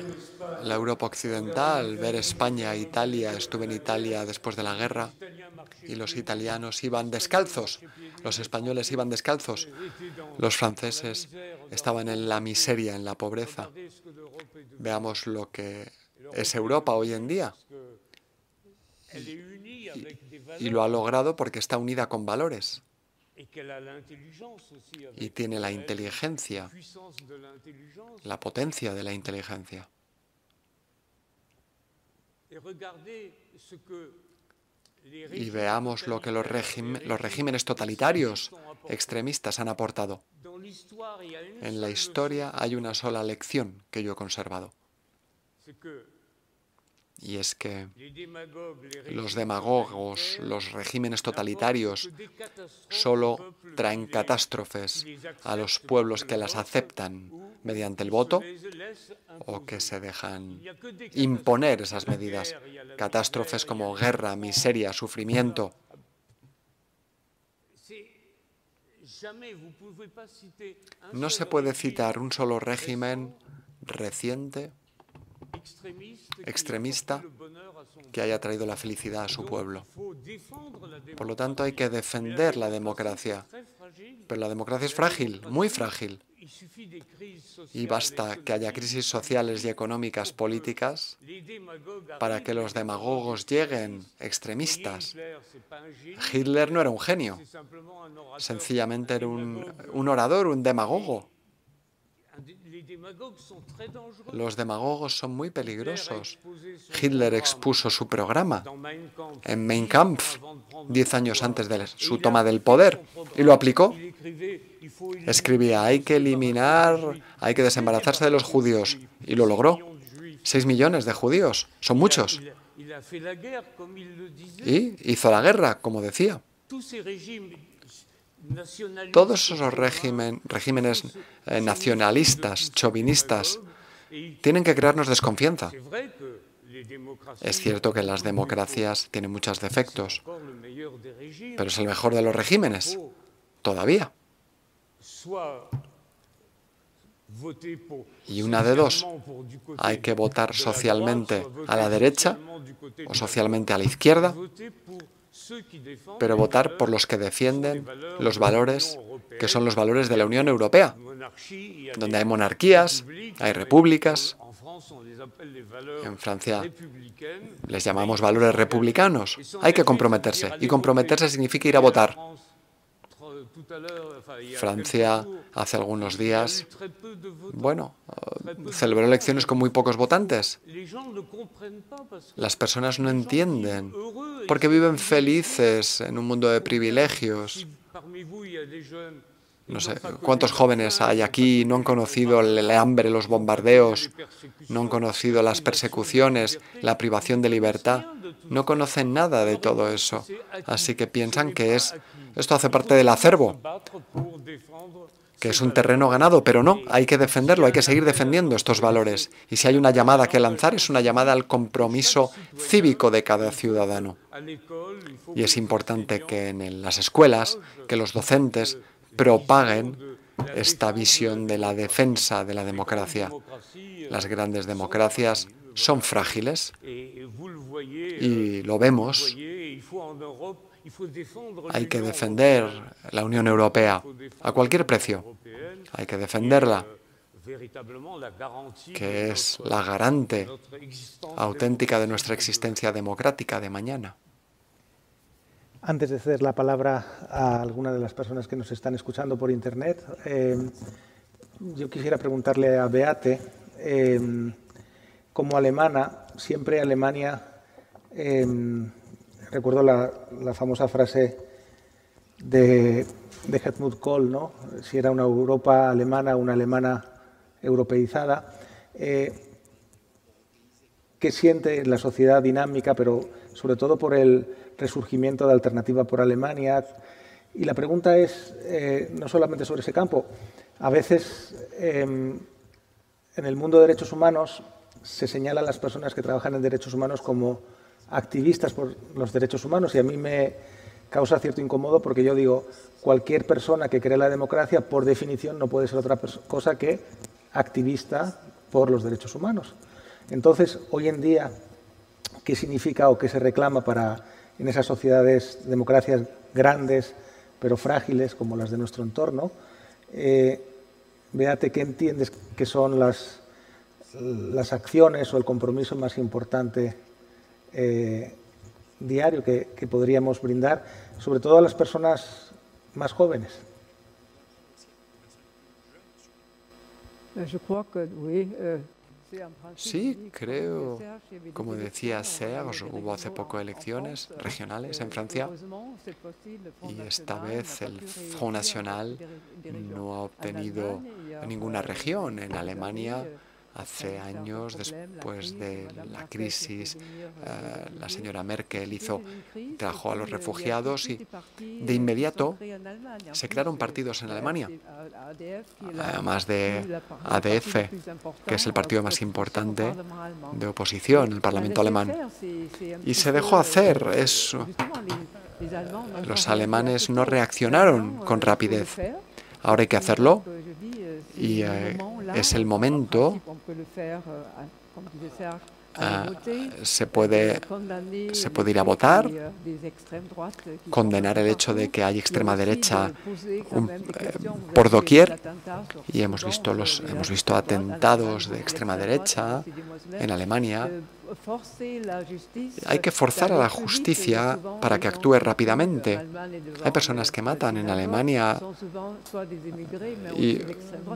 la Europa occidental, ver España, Italia. Estuve en Italia después de la guerra y los italianos iban descalzos, los españoles iban descalzos, los franceses estaban en la miseria, en la pobreza. Veamos lo que es Europa hoy en día y, lo ha logrado porque está unida con valores. y tiene la inteligencia, la potencia de la inteligencia. Y veamos lo que los, los regímenes totalitarios extremistas han aportado. En la historia hay una sola lección que yo he conservado y es que los demagogos, los regímenes totalitarios, solo traen catástrofes a los pueblos que las aceptan mediante el voto o que se dejan imponer esas medidas. Catástrofes como guerra, miseria, sufrimiento. No se puede citar un solo régimen reciente extremista que haya traído la felicidad a su pueblo. Por lo tanto, hay que defender la democracia. Pero la democracia es frágil, muy frágil. Y basta que haya crisis sociales y económicas políticas para que los demagogos lleguen extremistas. Hitler no era un genio, sencillamente era un, un orador, un demagogo. Los demagogos son muy peligrosos. Hitler expuso su programa en Mein Kampf diez años antes de su toma del poder y lo aplicó. Escribía, hay que eliminar, hay que desembarazarse de los judíos y lo logró. Seis millones de judíos, son muchos. Y hizo la guerra, como decía. Todos esos regímenes eh, nacionalistas, chauvinistas, tienen que crearnos desconfianza. Es cierto que las democracias tienen muchos defectos, pero es el mejor de los regímenes, todavía. Y una de dos, hay que votar socialmente a la derecha o socialmente a la izquierda pero votar por los que defienden los valores que son los valores de la Unión Europea, donde hay monarquías, hay repúblicas. En Francia les llamamos valores republicanos. Hay que comprometerse y comprometerse significa ir a votar. Francia hace algunos días, bueno, celebró elecciones con muy pocos votantes. Las personas no entienden porque viven felices en un mundo de privilegios. No sé, ¿cuántos jóvenes hay aquí? No han conocido el hambre, los bombardeos, no han conocido las persecuciones, la privación de libertad. No conocen nada de todo eso. Así que piensan que es esto hace parte del acervo, que es un terreno ganado, pero no, hay que defenderlo, hay que seguir defendiendo estos valores. Y si hay una llamada que lanzar, es una llamada al compromiso cívico de cada ciudadano. Y es importante que en las escuelas, que los docentes propaguen esta visión de la defensa de la democracia. Las grandes democracias son frágiles y lo vemos. Hay que defender la Unión Europea a cualquier precio. Hay que defenderla, que es la garante auténtica de nuestra existencia democrática de mañana. Antes de ceder la palabra a alguna de las personas que nos están escuchando por Internet, eh, yo quisiera preguntarle a Beate, eh, como alemana, siempre Alemania, eh, recuerdo la, famosa frase de, de Helmut Kohl, ¿no? si era una Europa alemana, una alemana europeizada, ¿qué siente la sociedad dinámica, pero sobre todo por el resurgimiento de Alternativa por Alemania. Y la pregunta es, eh, no solamente sobre ese campo, a veces em, en el mundo de derechos humanos se señalan las personas que trabajan en derechos humanos como activistas por los derechos humanos y a mí me causa cierto incómodo porque yo digo, cualquier persona que cree la democracia, por definición, no puede ser otra cosa que activista por los derechos humanos. Entonces, hoy en día, ¿qué significa o qué se reclama para en esas sociedades, democracias grandes pero frágiles como las de nuestro entorno. Eh, véate qué entiendes que son las, las acciones o el compromiso más importante eh, diario que, que, podríamos brindar, sobre todo a las personas más jóvenes. Sí, creo, como decía Serge, hubo hace poco elecciones regionales en Francia y esta vez el Front National no ha obtenido ninguna región. En Alemania Hace años, después de la crisis, eh, la señora Merkel hizo, trajo a los refugiados y de inmediato se crearon partidos en Alemania, además de ADF, que es el partido más importante de oposición en el Parlamento alemán. Y se dejó hacer eso. Los alemanes no reaccionaron con rapidez. Ahora hay que hacerlo y eh, es el momento ah, se puede, se puede ir a votar, condenar el hecho de que hay extrema derecha eh, por doquier y hemos visto los hemos visto atentados de extrema derecha en Alemania hay que forzar a la justicia para que actúe rápidamente. Hay personas que matan en Alemania y,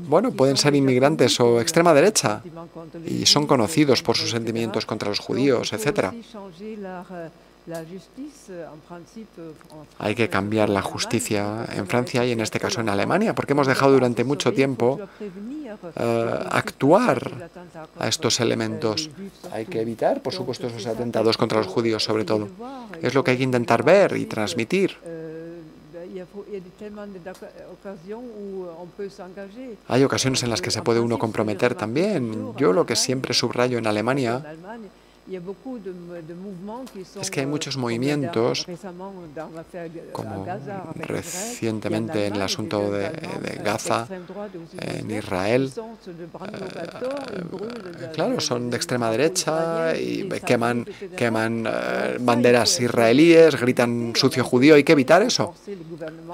bueno, pueden ser inmigrantes o extrema derecha y son conocidos por sus sentimientos contra los judíos, etc. Hay que cambiar la justicia en Francia y en este caso en Alemania, porque hemos dejado durante mucho tiempo eh, actuar a estos elementos. Hay que evitar, por supuesto, esos atentados contra los judíos, sobre todo. Es lo que hay que intentar ver y transmitir. Hay ocasiones en las que se puede uno comprometer también. Yo lo que siempre subrayo en Alemania es que hay muchos movimientos, como recientemente en el asunto de, Gaza, en Israel. Eh, claro, son de extrema derecha y queman, queman eh, banderas israelíes, gritan sucio judío. Hay que evitar eso.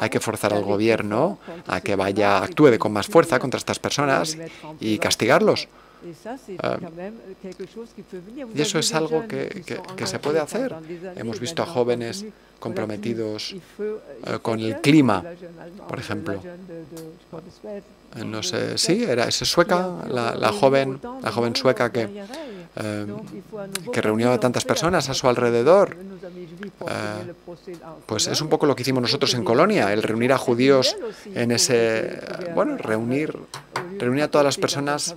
Hay que forzar al gobierno a que vaya, actúe con más fuerza contra estas personas y castigarlos. Ah, y eso es algo que, se puede hacer. Hemos visto a jóvenes comprometidos eh, con el clima, por ejemplo. Eh, no sé, sí, era esa sueca, la, joven, la joven sueca que, eh, que reunió a tantas personas a su alrededor. pues es un poco lo que hicimos nosotros en Colonia, el reunir a judíos en ese, bueno, reunir, reunir a todas las personas,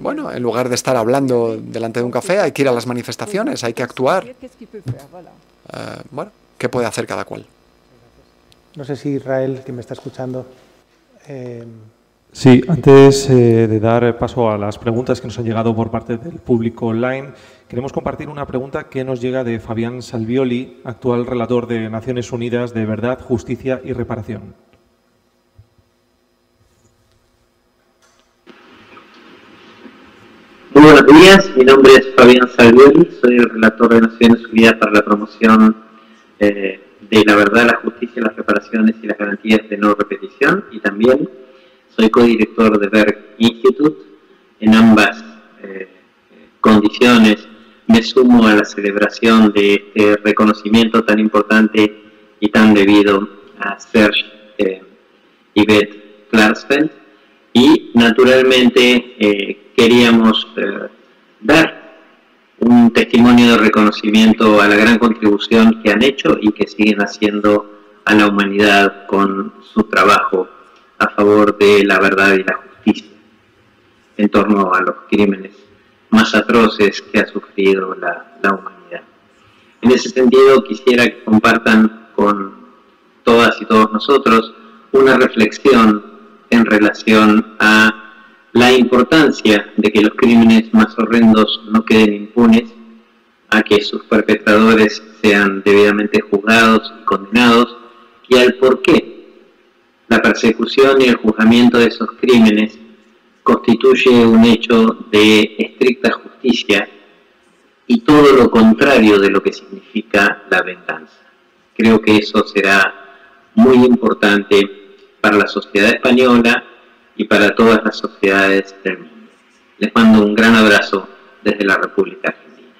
bueno, en lugar de estar hablando delante de un café, hay que ir a las manifestaciones, hay que actuar. Eh, bueno, qué puede hacer cada cual. No sé si Israel, que me está escuchando. Eh, sí, antes eh, de dar paso a las preguntas que nos han llegado por parte del público online, queremos compartir una pregunta que nos llega de Fabián Salvioli, actual relator de Naciones Unidas de Verdad, Justicia y Reparación. Muy buenos días, mi nombre es Fabián Salvioli, soy el relator de Naciones Unidas para la promoción eh, de la verdad, la justicia, las reparaciones y las garantías de no repetición y también soy codirector de Berg Institute. En ambas eh, condiciones me sumo a la celebración de este reconocimiento tan importante y tan debido a Serge eh, Yvette Klarsfeld y naturalmente eh, queríamos eh, dar un testimonio de reconocimiento a la gran contribución que han hecho y que siguen haciendo a la humanidad con su trabajo a favor de la verdad y la justicia en torno a los crímenes más atroces que ha sufrido la, la humanidad. En ese sentido, quisiera que compartan con todas y todos nosotros una reflexión en relación a la importancia de que los crímenes más horrendos no queden impunes, a que sus perpetradores sean debidamente juzgados y condenados, y al por qué la persecución y el juzgamiento de esos crímenes constituye un hecho de estricta justicia y todo lo contrario de lo que significa la venganza. Creo que eso será muy importante para la sociedad española y para todas las sociedades del mundo. Les mando un gran abrazo desde la República Argentina.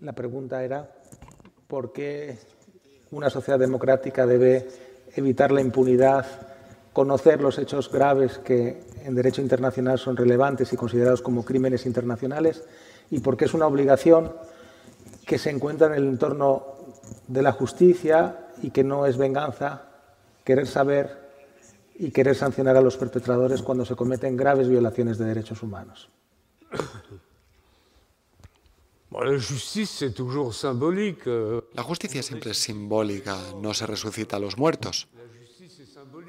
La pregunta era, ¿por qué una sociedad democrática debe evitar la impunidad, conocer los hechos graves que en derecho internacional son relevantes y considerados como crímenes internacionales y porque es una obligación que se encuentra en el entorno de la justicia y que no es venganza querer saber y querer sancionar a los perpetradores cuando se cometen graves violaciones de derechos humanos. La justicia siempre es simbólica, no se resucita a los muertos.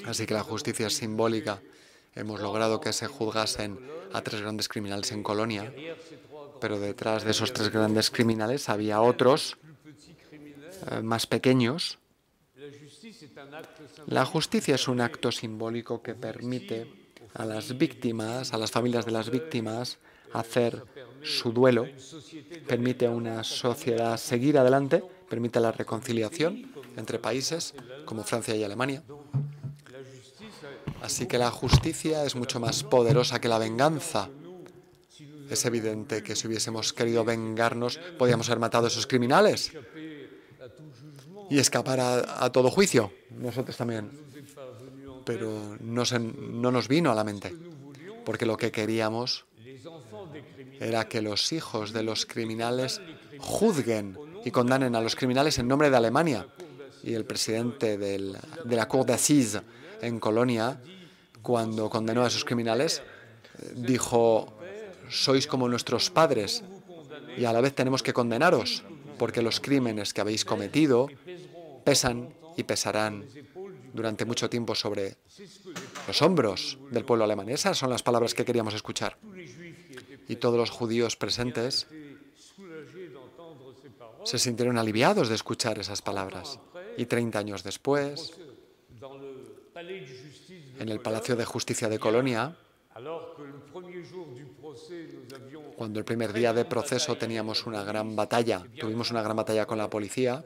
Así que la justicia es simbólica hemos logrado que se juzgasen a tres grandes criminales en Colonia, pero detrás de esos tres grandes criminales había otros eh, más pequeños. La justicia es un acto simbólico que permite a las víctimas, a las familias de las víctimas, hacer su duelo, permite a una sociedad seguir adelante, permite la reconciliación entre países como Francia y Alemania. Así que la justicia es mucho más poderosa que la venganza. Es evidente que si hubiésemos querido vengarnos, podíamos haber matado a esos criminales y escapar a, todo juicio. Nosotros también. Pero no, no nos vino a la mente, porque lo que queríamos era que los hijos de los criminales juzguen y condanen a los criminales en nombre de Alemania. Y el presidente de la Cour d'Assise en Colonia, cuando condenó a esos criminales, dijo, sois como nuestros padres y a la vez tenemos que condenaros, porque los crímenes que habéis cometido pesan y pesarán durante mucho tiempo sobre los hombros del pueblo alemán. Esas son las palabras que queríamos escuchar. Y todos los judíos presentes se sintieron aliviados de escuchar esas palabras. Y 30 años después, en el Palacio de Justicia de Colonia, cuando el primer día de proceso teníamos una gran batalla, tuvimos una gran batalla con la policía,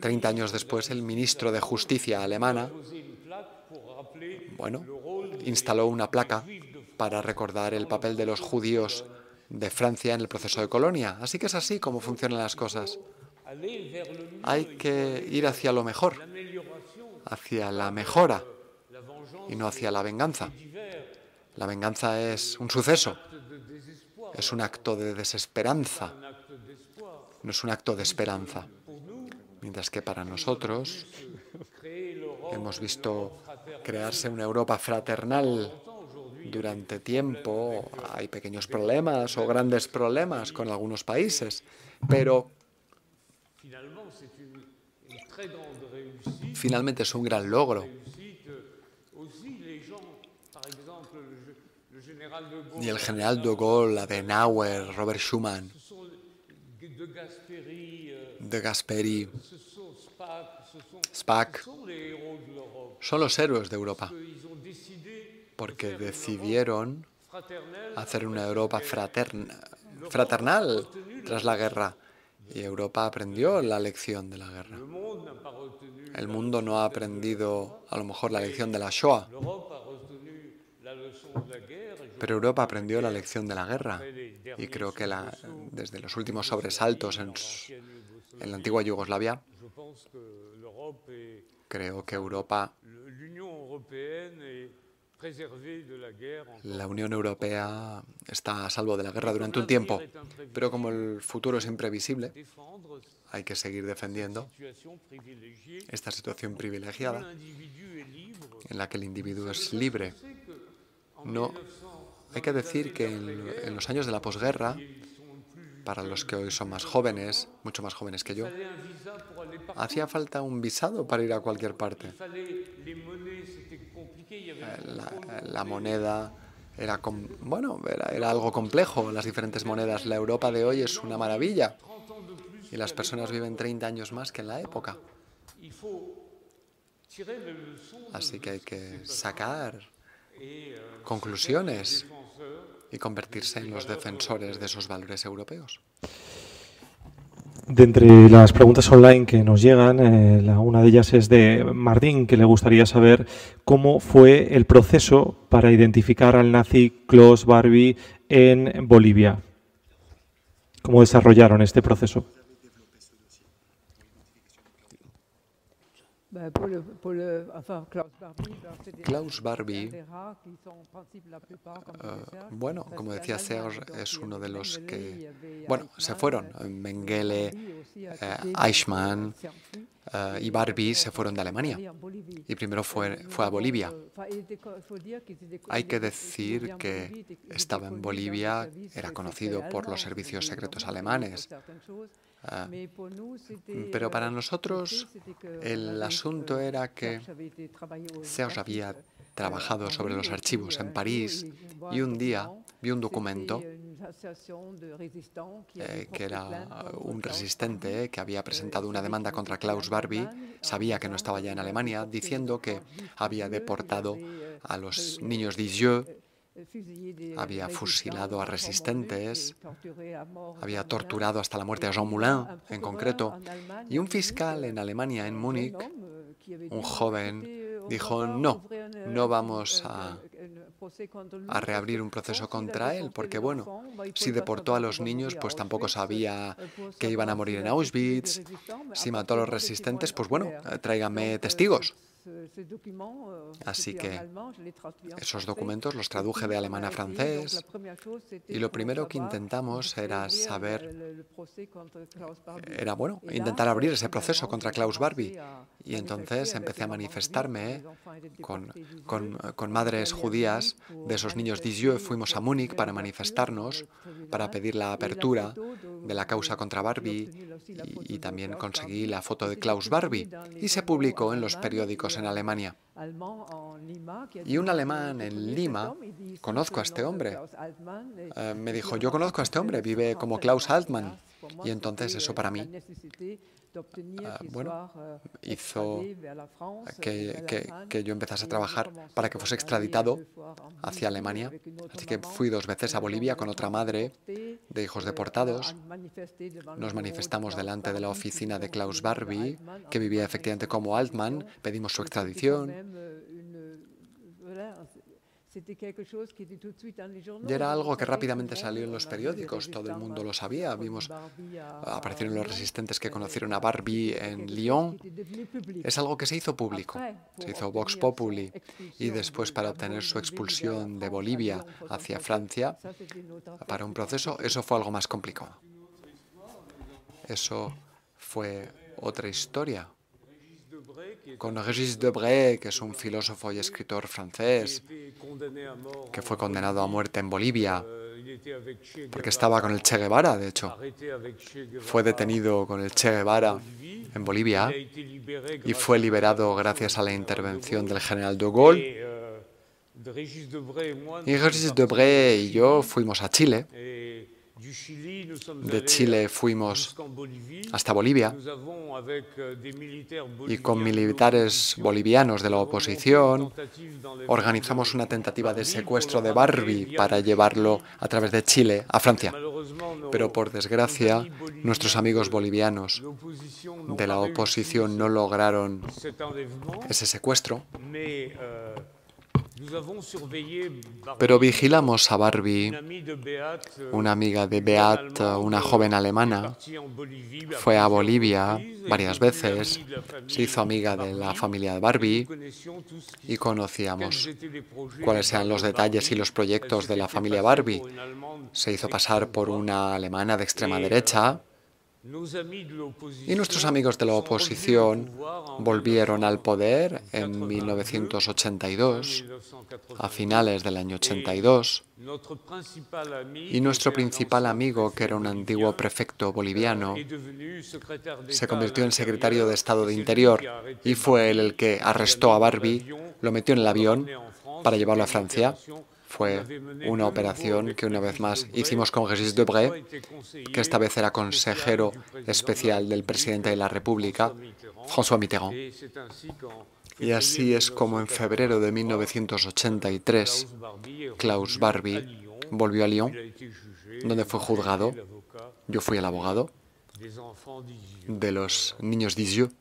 30 años después el ministro de Justicia alemana bueno, instaló una placa para recordar el papel de los judíos de Francia en el proceso de colonia. Así que es así como funcionan las cosas. Hay que ir hacia lo mejor, hacia la mejora y no hacia la venganza. La venganza es un suceso, es un acto de desesperanza, no es un acto de esperanza. Mientras que para nosotros hemos visto crearse una Europa fraternal durante tiempo. Hay pequeños problemas o grandes problemas con algunos países, pero finalmente es un gran logro. Y el general de Gaulle, Adenauer, Robert Schuman, de Gasperi, Spack, son los héroes de Europa, porque decidieron hacer una Europa fraternal tras la guerra. Y Europa aprendió la lección de la guerra. El mundo no ha aprendido a lo mejor la lección de la Shoah, pero Europa aprendió la lección de la guerra y creo que desde los últimos sobresaltos en la antigua Yugoslavia, creo que Europa, la Unión Europea está a salvo de la guerra durante un tiempo, pero como el futuro es imprevisible, hay que seguir defendiendo esta situación privilegiada en la que el individuo es libre. No, hay que decir que en, los años de la posguerra, para los que hoy son más jóvenes, mucho más jóvenes que yo, hacía falta un visado para ir a cualquier parte. La, moneda era, bueno, era algo complejo, las diferentes monedas. La Europa de hoy es una maravilla y las personas viven 30 años más que en la época. Así que hay que sacar conclusiones y convertirse en los defensores de esos valores europeos. De entre las preguntas online que nos llegan, eh, una de ellas es de Martín, que le gustaría saber cómo fue el proceso para identificar al nazi Klaus Barbie en Bolivia. ¿Cómo desarrollaron este proceso? Klaus Barbie, bueno, como decía Serge, es uno de los que, bueno, se fueron. Mengele, eh, Eichmann eh, y Barbie se fueron de Alemania. Y primero fue, fue a Bolivia. Hay que decir que estaba en Bolivia, era conocido por los servicios secretos alemanes. Ah, pero para nosotros el asunto era que Serge había trabajado sobre los archivos en París y un día vi un documento eh, que era un resistente que había presentado una demanda contra Klaus Barbie, sabía que no estaba ya en Alemania, diciendo que había deportado a los niños de había fusilado a resistentes, había torturado hasta la muerte a Jean Moulin en concreto, y un fiscal en Alemania, en Múnich, un joven, dijo, no, no vamos a, a reabrir un proceso contra él, porque bueno, si deportó a los niños, pues tampoco sabía que iban a morir en Auschwitz, si mató a los resistentes, pues bueno, tráigame testigos. Así que esos documentos los traduje de alemán a francés. y lo primero que intentamos era saber, era bueno, intentar abrir ese proceso contra Klaus Barbie. Y entonces empecé a manifestarme con, con, madres judías de esos niños Dizieu. Fuimos a Múnich para manifestarnos, para pedir la apertura de la causa contra Barbie. Y, y también conseguí la foto de Klaus Barbie. y se publicó en los periódicos en Alemania. Y un alemán en Lima, conozco a este hombre, eh, me dijo, yo conozco a este hombre, vive como Klaus Altmann. Y entonces eso para mí Ah, bueno, hizo que, yo empezase a trabajar para que fuese extraditado hacia Alemania. Así que fui dos veces a Bolivia con otra madre de hijos deportados. Nos manifestamos delante de la oficina de Klaus Barbie, que vivía efectivamente como Altman. Pedimos su extradición. Y era algo que rápidamente salió en los periódicos, todo el mundo lo sabía. Vimos, aparecieron los resistentes que conocieron a Barbie en Lyon. Es algo que se hizo público, se hizo Vox Populi y después para obtener su expulsión de Bolivia hacia Francia, para un proceso, eso fue algo más complicado. Eso fue otra historia con Régis Debray, que es un filósofo y escritor francés, que fue condenado a muerte en Bolivia, porque estaba con el Che Guevara, de hecho. Fue detenido con el Che Guevara en Bolivia y fue liberado gracias a la intervención del general de Gaulle. Y Régis Debray y yo fuimos a Chile de Chile fuimos hasta Bolivia y con militares bolivianos de la oposición organizamos una tentativa de secuestro de Barbie para llevarlo a través de Chile a Francia. Pero por desgracia, nuestros amigos bolivianos de la oposición no lograron ese secuestro. Pero vigilamos a Barbie, una amiga de Beat, una joven alemana. Fue a Bolivia varias veces, se hizo amiga de la familia de Barbie y conocíamos cuáles eran los detalles y los proyectos de la familia Barbie. Se hizo pasar por una alemana de extrema derecha y nuestros amigos de la oposición volvieron al poder en 1982, a finales del año 82, y nuestro principal amigo, que era un antiguo prefecto boliviano, se convirtió en secretario de Estado de Interior y fue él el que arrestó a Barbie, lo metió en el avión para llevarlo a Francia fue una operación que una vez más hicimos con Régis Debray, que esta vez era consejero especial del presidente de la República, François Mitterrand. Y así es como en febrero de 1983, Klaus Barbie volvió a Lyon, donde fue juzgado. Yo fui el abogado de los niños d'Isieux.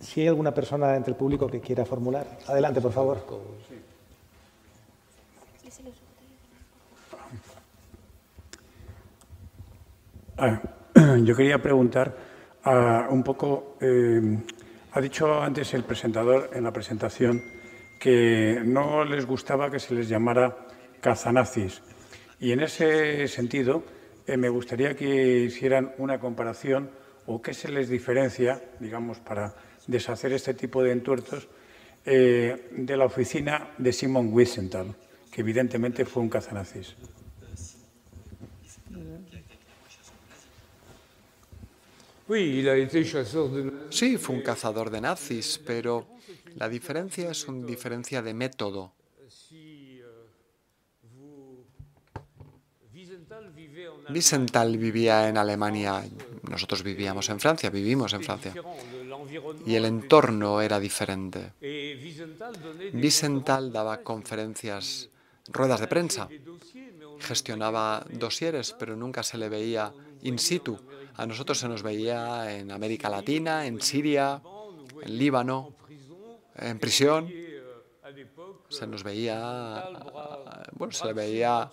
Si hay alguna persona entre el público que quiera formular, adelante, por favor. Ah, yo quería preguntar ah, un poco, eh, ha dicho antes el presentador en la presentación que no les gustaba que se les llamara cazanazis. Y en ese sentido, eh, me gustaría que hicieran una comparación o qué se les diferencia, digamos, para deshacer este tipo de entuertos eh, de la oficina de Simon Wiesenthal, que evidentemente fue un cazanazis. Sí, fue un cazador de nazis, pero la diferencia es una diferencia de método. Wiesenthal vivía en Alemania, nosotros vivíamos en Francia, vivimos en Francia, y el entorno era diferente. Wiesenthal daba conferencias, ruedas de prensa, gestionaba dosieres, pero nunca se le veía in situ. A nosotros se nos veía en América Latina, en Siria, en Líbano, en prisión se nos veía, bueno, se le veía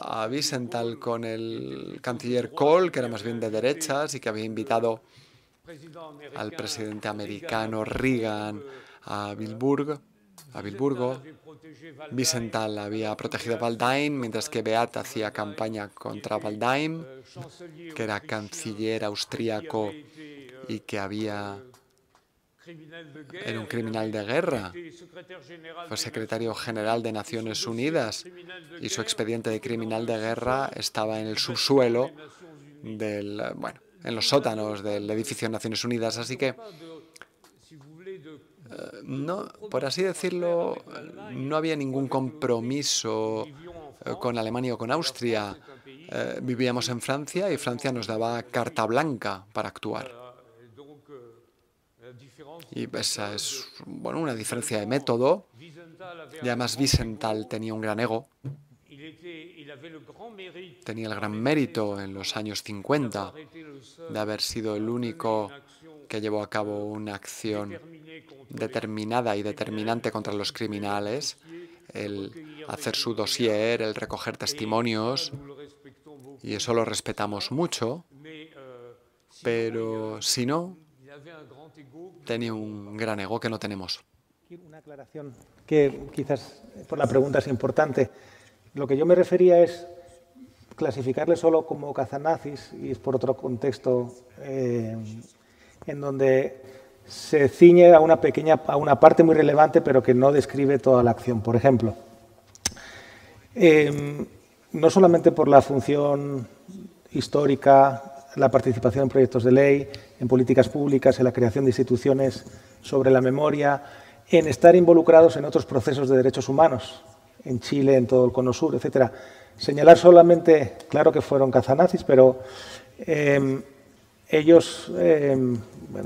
a Wiesenthal con el canciller Kohl, que era más bien de derechas y que había invitado al presidente americano Reagan a Bilburg, a Bilburgo. Wiesenthal había protegido a Waldheim, mientras que Beat hacía campaña contra Waldheim, que era canciller austríaco y que había era un criminal de guerra. Fue secretario general de Naciones Unidas y su expediente de criminal de guerra estaba en el subsuelo del, bueno, en los sótanos del edificio de Naciones Unidas. Así que, eh, no, por así decirlo, no había ningún compromiso eh, con Alemania o con Austria. Eh, vivíamos en Francia y Francia nos daba carta blanca para actuar. Y esa es bueno, una diferencia de método. Y además Wiesenthal tenía un gran ego. Tenía el gran mérito en los años 50 de haber sido el único que llevó a cabo una acción determinada y determinante contra los criminales, el hacer su dossier, el recoger testimonios, y eso lo respetamos mucho, pero si no, tenía un gran ego que no tenemos. Una aclaración que quizás por la pregunta es importante. Lo que yo me refería es clasificarle solo como cazanazis y es por otro contexto eh, en donde se ciñe a una pequeña, a una parte muy relevante, pero que no describe toda la acción. Por ejemplo, em, no solamente por la función histórica, la participación en proyectos de ley, en políticas públicas, en la creación de instituciones sobre la memoria, en estar involucrados en otros procesos de derechos humanos, en Chile, en todo el Cono Sur, etcétera. Señalar solamente, claro que fueron cazanazis, pero em, ellos, em,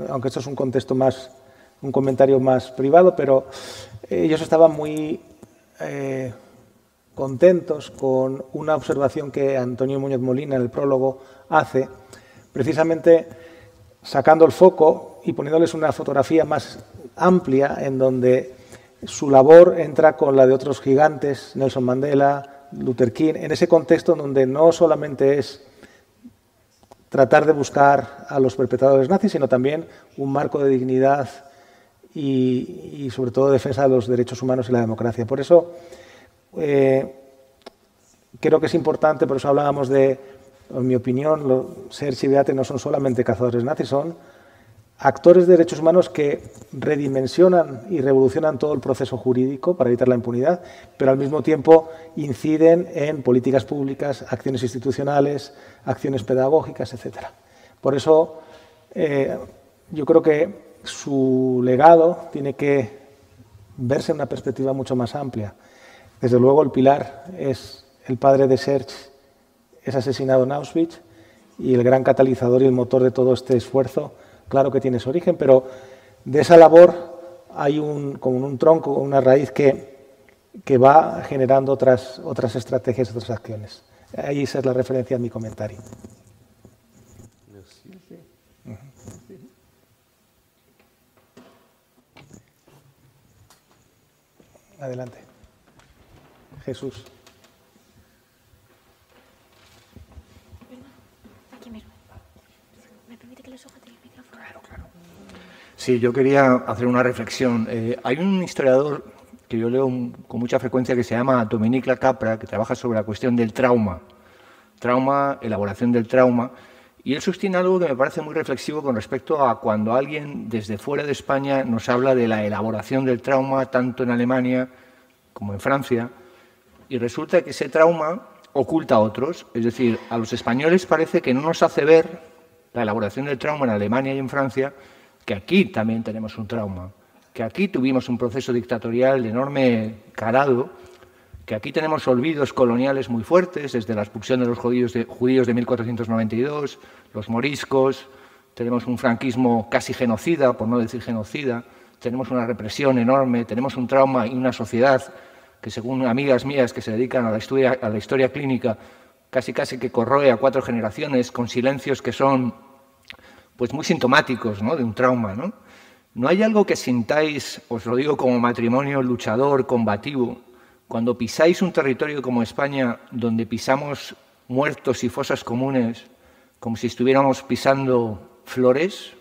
aunque esto es un contexto más, un comentario más privado, pero ellos estaban muy eh, contentos con una observación que Antonio Muñoz Molina en el prólogo hace, precisamente sacando el foco y poniéndoles una fotografía más amplia en donde su labor entra con la de otros gigantes, Nelson Mandela, Luther King, en ese contexto donde no solamente es tratar de buscar a los perpetradores nazis, sino también un marco de dignidad y, sobre todo defensa de los derechos humanos y la democracia. Por eso eh, creo que es importante, por eso hablábamos de, en mi opinión, los Serge y Beate no son solamente cazadores nazis, son actores de derechos humanos que redimensionan y revolucionan todo el proceso jurídico para evitar la impunidad, pero al mismo tiempo inciden en políticas públicas, acciones institucionales, acciones pedagógicas, etc. Por eso eh, yo creo que su legado tiene que verse en una perspectiva mucho más amplia. Desde luego el pilar es el padre de Serge, es asesinado en Auschwitz y el gran catalizador y el motor de todo este esfuerzo claro que tiene su origen, pero de esa labor hay un, como un tronco, una raíz que, que va generando otras, otras estrategias, otras acciones. Ahí esa es la referencia a mi comentario. Adelante. Jesús. Sí, yo quería hacer una reflexión. Eh, hay un historiador que yo leo con mucha frecuencia que se llama Dominique Capra, que trabaja sobre la cuestión del trauma. Trauma, elaboración del trauma. Y él sostiene algo que me parece muy reflexivo con respecto a cuando alguien desde fuera de España nos habla de la elaboración del trauma, tanto en Alemania como en Francia. Y resulta que ese trauma oculta a otros. Es decir, a los españoles parece que no nos hace ver la elaboración del trauma en Alemania y en Francia, que aquí también tenemos un trauma, que aquí tuvimos un proceso dictatorial de enorme calado, que aquí tenemos olvidos coloniales muy fuertes, desde la expulsión de los judíos de, judíos de 1492, los moriscos, tenemos un franquismo casi genocida, por no decir genocida, tenemos una represión enorme, tenemos un trauma y una sociedad que según amigas mías que se dedican a la historia, a la historia clínica, casi casi que corroe a cuatro generaciones con silencios que son pues muy sintomáticos ¿no? de un trauma. ¿no? ¿No hay algo que sintáis, os lo digo como matrimonio luchador, combativo, cuando pisáis un territorio como España, donde pisamos muertos y fosas comunes, como si estuviéramos pisando flores?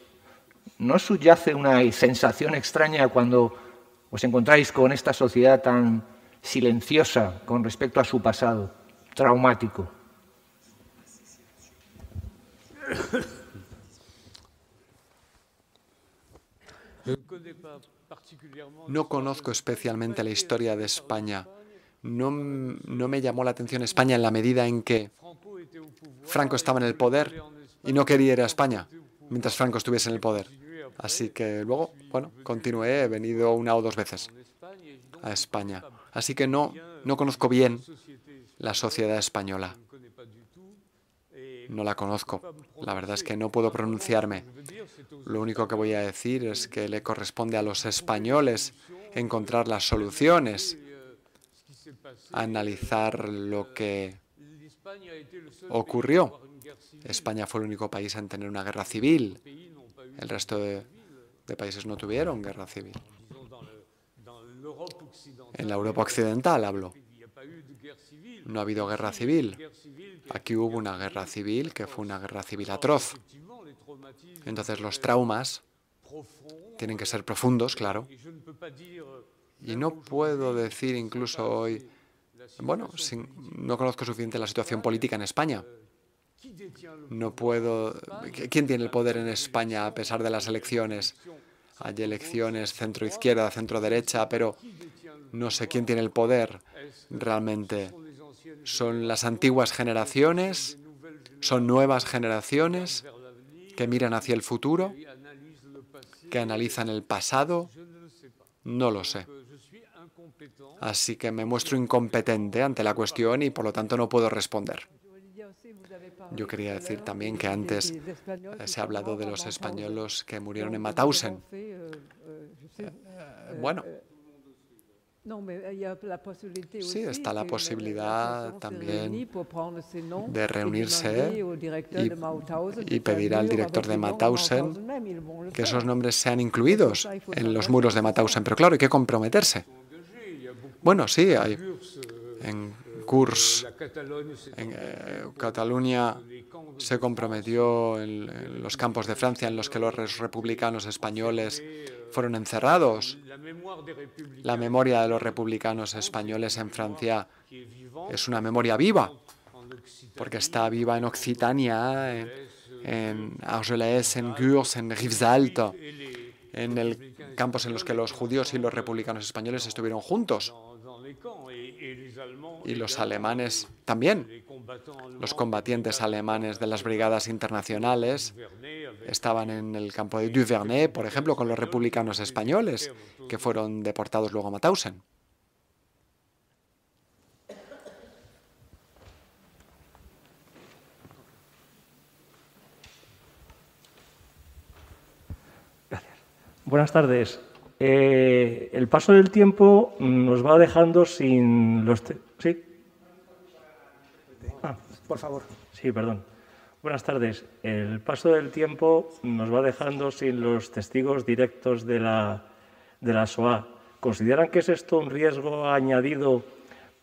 ¿No subyace una sensación extraña cuando os encontráis con esta sociedad tan silenciosa con respecto a su pasado, traumático? No conozco especialmente la historia de España. No, me llamó la atención España en la medida en que Franco estaba en el poder y no quería ir a España mientras Franco estuviese en el poder. Así que luego, bueno, continué, he venido una o dos veces a España. Así que no, no conozco bien la sociedad española no la conozco. La verdad es que no puedo pronunciarme. Lo único que voy a decir es que le corresponde a los españoles encontrar las soluciones, analizar lo que ocurrió. España fue el único país en tener una guerra civil. El resto de, países no tuvieron guerra civil. En la Europa occidental hablo. No ha habido guerra civil. Aquí hubo una guerra civil que fue una guerra civil atroz. Entonces los traumas tienen que ser profundos, claro. Y no puedo decir incluso hoy, bueno, no conozco suficiente la situación política en España. No puedo... ¿Quién tiene el poder en España a pesar de las elecciones? Hay elecciones centro-izquierda, centro-derecha, pero no sé quién tiene el poder realmente. ¿Son las antiguas generaciones? ¿Son nuevas generaciones que miran hacia el futuro? ¿Que analizan el pasado? No lo sé. Así que me muestro incompetente ante la cuestión y por lo tanto no puedo responder. Yo quería decir también que antes eh, se ha hablado de los españoles que murieron en Mauthausen. bueno, Sí, está la posibilidad también de reunirse y, pedir al director de Mauthausen que esos nombres sean incluidos en los muros de Mauthausen. Pero claro, hay que comprometerse. Bueno, sí, hay en Kurs, en eh, Cataluña se comprometió en, los campos de Francia en los que los republicanos españoles fueron encerrados. La memoria de los republicanos españoles en Francia es una memoria viva, porque está viva en Occitania, en, en Argelès, en Gurs, en Rivesaltes, en el campos en los que los judíos y los republicanos españoles estuvieron juntos. Y los alemanes también. Los combatientes alemanes de las brigadas internacionales estaban en el campo de Duvernay, por ejemplo, con los republicanos españoles, que fueron deportados luego a Mauthausen. Buenas tardes. Eh, el paso del tiempo nos va dejando sin los... ¿Sí? Por favor. Sí, perdón. Buenas tardes. El paso del tiempo nos va dejando sin los testigos directos de la, de la SOA. ¿Consideran que es esto un riesgo añadido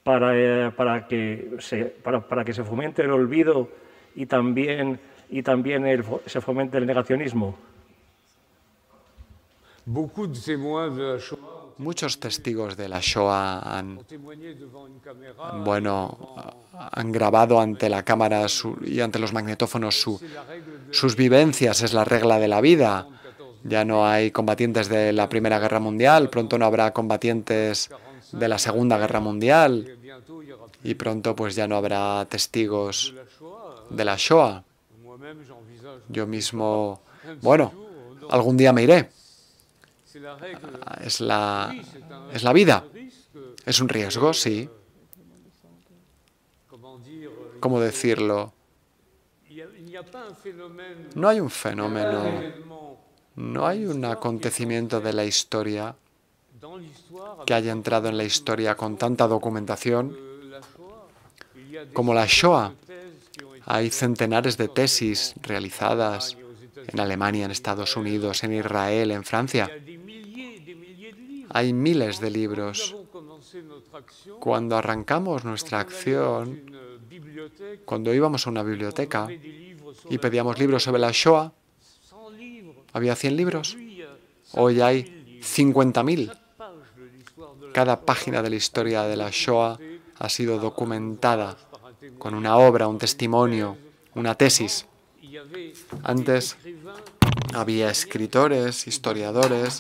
para, eh, para, que, se, para, que se fomente el olvido y también, y también se fomente el negacionismo? Muchos testigos de la Shoah han, bueno, han grabado ante la cámara y ante los magnetófonos sus vivencias, es la regla de la vida. Ya no hay combatientes de la Primera Guerra Mundial, pronto no habrá combatientes de la Segunda Guerra Mundial y pronto pues ya no habrá testigos de la Shoah. Yo mismo, bueno, algún día me iré. Es la, es la vida. Es un riesgo, sí. ¿Cómo decirlo? No hay un fenómeno, no hay un acontecimiento de la historia que haya entrado en la historia con tanta documentación como la Shoah. Hay centenares de tesis realizadas en Alemania, en Estados Unidos, en Israel, en Francia. Hay miles de libros. Cuando arrancamos nuestra acción, cuando íbamos a una biblioteca y pedíamos libros sobre la Shoah, había 100 libros. Hoy hay 50.000. Cada página de la historia de la Shoah ha sido documentada con una obra, un testimonio, una tesis. Antes había escritores, historiadores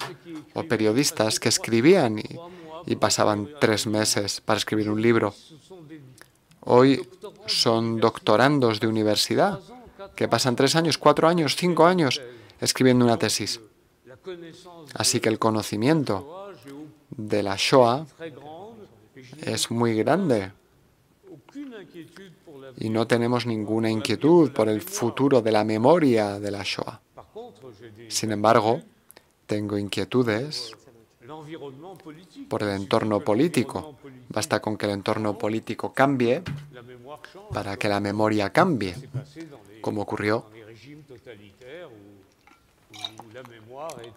o periodistas que escribían y, pasaban tres meses para escribir un libro. Hoy son doctorandos de universidad que pasan tres años, cuatro años, cinco años escribiendo una tesis. Así que el conocimiento de la Shoah es muy grande y no tenemos ninguna inquietud por el futuro de la memoria de la Shoah. Sin embargo, tengo inquietudes por el entorno político. Basta con que el entorno político cambie para que la memoria cambie, como ocurrió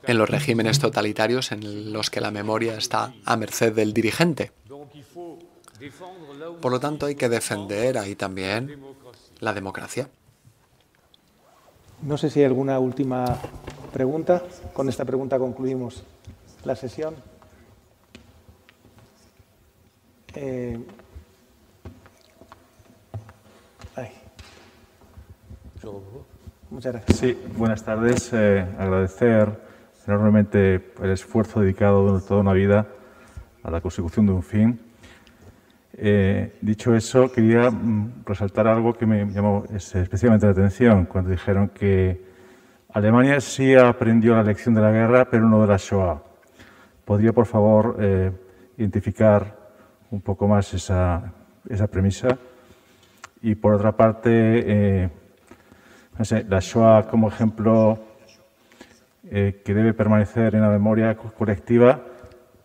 en los regímenes totalitarios en los que la memoria está a merced del dirigente. Por lo tanto, hay que defender ahí también la democracia. No sé si hay alguna última pregunta. Con esta pregunta concluimos la sesión. Eh, Muchas gracias. Sí, buenas tardes. Eh, agradecer enormemente el esfuerzo dedicado durante toda una vida a la consecución de un fin. Eh, dicho eso, quería mm, resaltar algo que me llamó especialmente la atención cuando dijeron que Alemania sí aprendió la lección de la guerra, pero no de la Shoah. ¿Podría, por favor, eh, identificar un poco más esa, premisa? Y por otra parte, la Shoah como ejemplo eh, que debe permanecer en la memoria colectiva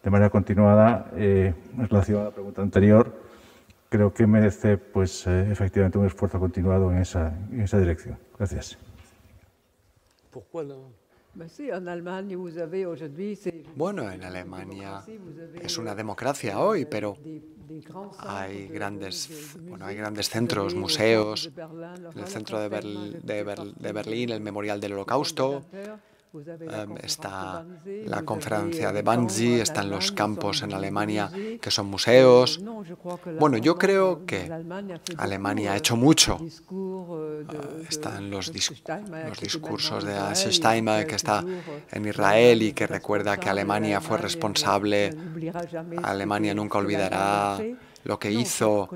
de manera continuada eh, en relación a la pregunta anterior, creo que merece pues, eh, efectivamente un esfuerzo continuado en esa, en esa dirección. Gracias. Bueno, en Alemania es una democracia hoy, pero hay grandes, bueno, hay grandes centros, museos, el centro de, de Berlín, el Memorial del Holocausto, Em, está la conferencia de Banzi, están los campos en Alemania que son museos. Bueno, yo creo que Alemania ha hecho mucho. Están los, los discursos de Steinmeier que está en Israel y que recuerda que Alemania fue responsable. Alemania nunca olvidará lo que hizo.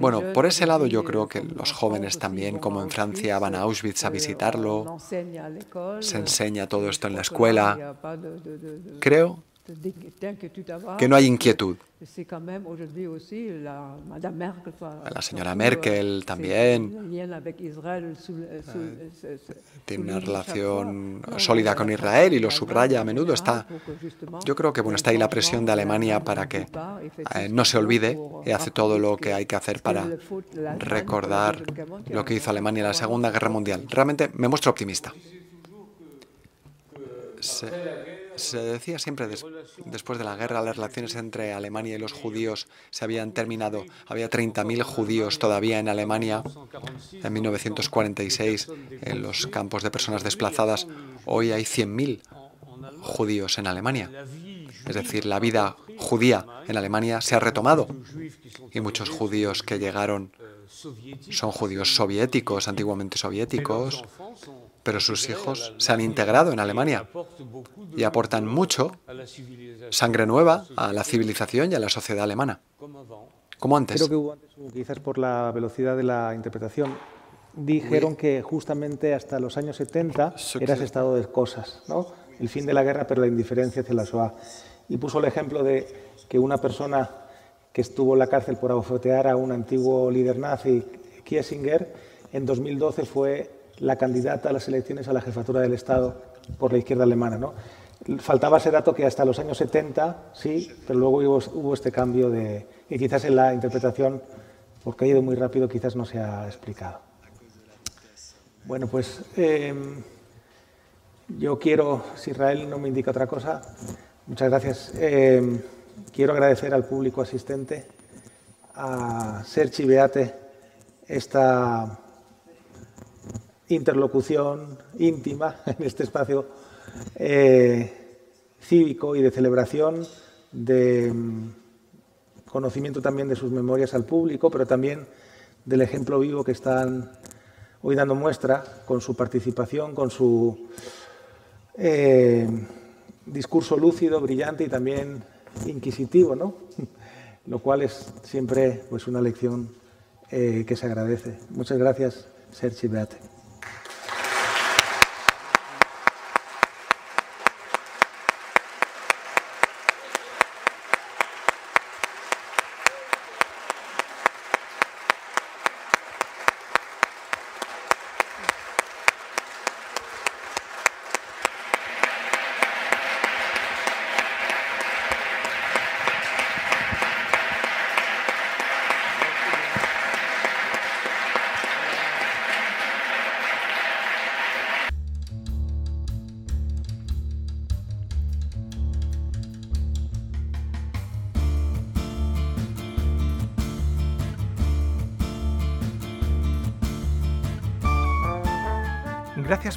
Bueno, por ese lado yo creo que los jóvenes también, como en Francia, van a Auschwitz a visitarlo. Se enseña todo esto en la escuela. Creo que no hay inquietud. La señora Merkel también tiene una relación sólida con Israel y lo subraya a menudo. Está, yo creo que bueno, está ahí la presión de Alemania para que eh, no se olvide y hace todo lo que hay que hacer para recordar lo que hizo Alemania en la Segunda Guerra Mundial. Realmente me muestro optimista. Se decía siempre después de la guerra, las relaciones entre Alemania y los judíos se habían terminado. Había 30.000 judíos todavía en Alemania en 1946 en los campos de personas desplazadas. Hoy hay 100.000 judíos en Alemania. Es decir, la vida judía en Alemania se ha retomado y muchos judíos que llegaron son judíos soviéticos, antiguamente soviéticos, pero sus hijos se han integrado en Alemania y aportan mucho sangre nueva a la civilización y a la sociedad alemana, como antes. Creo que hubo antes, quizás por la velocidad de la interpretación, dijeron que justamente hasta los años 70 era ese estado de cosas, ¿no? el fin de la guerra, pero la indiferencia hacia la SOA. Y puso el ejemplo de que una persona que estuvo en la cárcel por abofetear a un antiguo líder nazi, Kiesinger, en 2012 fue la candidata a las elecciones a la jefatura del Estado por la izquierda alemana. ¿no? Faltaba ese dato que hasta los años 70, sí, pero luego hubo, este cambio de... y quizás en la interpretación, porque ha ido muy rápido, quizás no se ha explicado. Bueno, pues em, yo quiero, si Israel no me indica otra cosa, muchas gracias. Em, quiero agradecer al público asistente, a Sergi Beate, esta interlocución íntima en este espacio eh, cívico y de celebración, de mm, conocimiento también de sus memorias al público, pero también del ejemplo vivo que están hoy dando muestra con su participación, con su eh, discurso lúcido, brillante y también inquisitivo, ¿no? lo cual es siempre pues, una lección eh, que se agradece. Muchas gracias, Sergi Beate.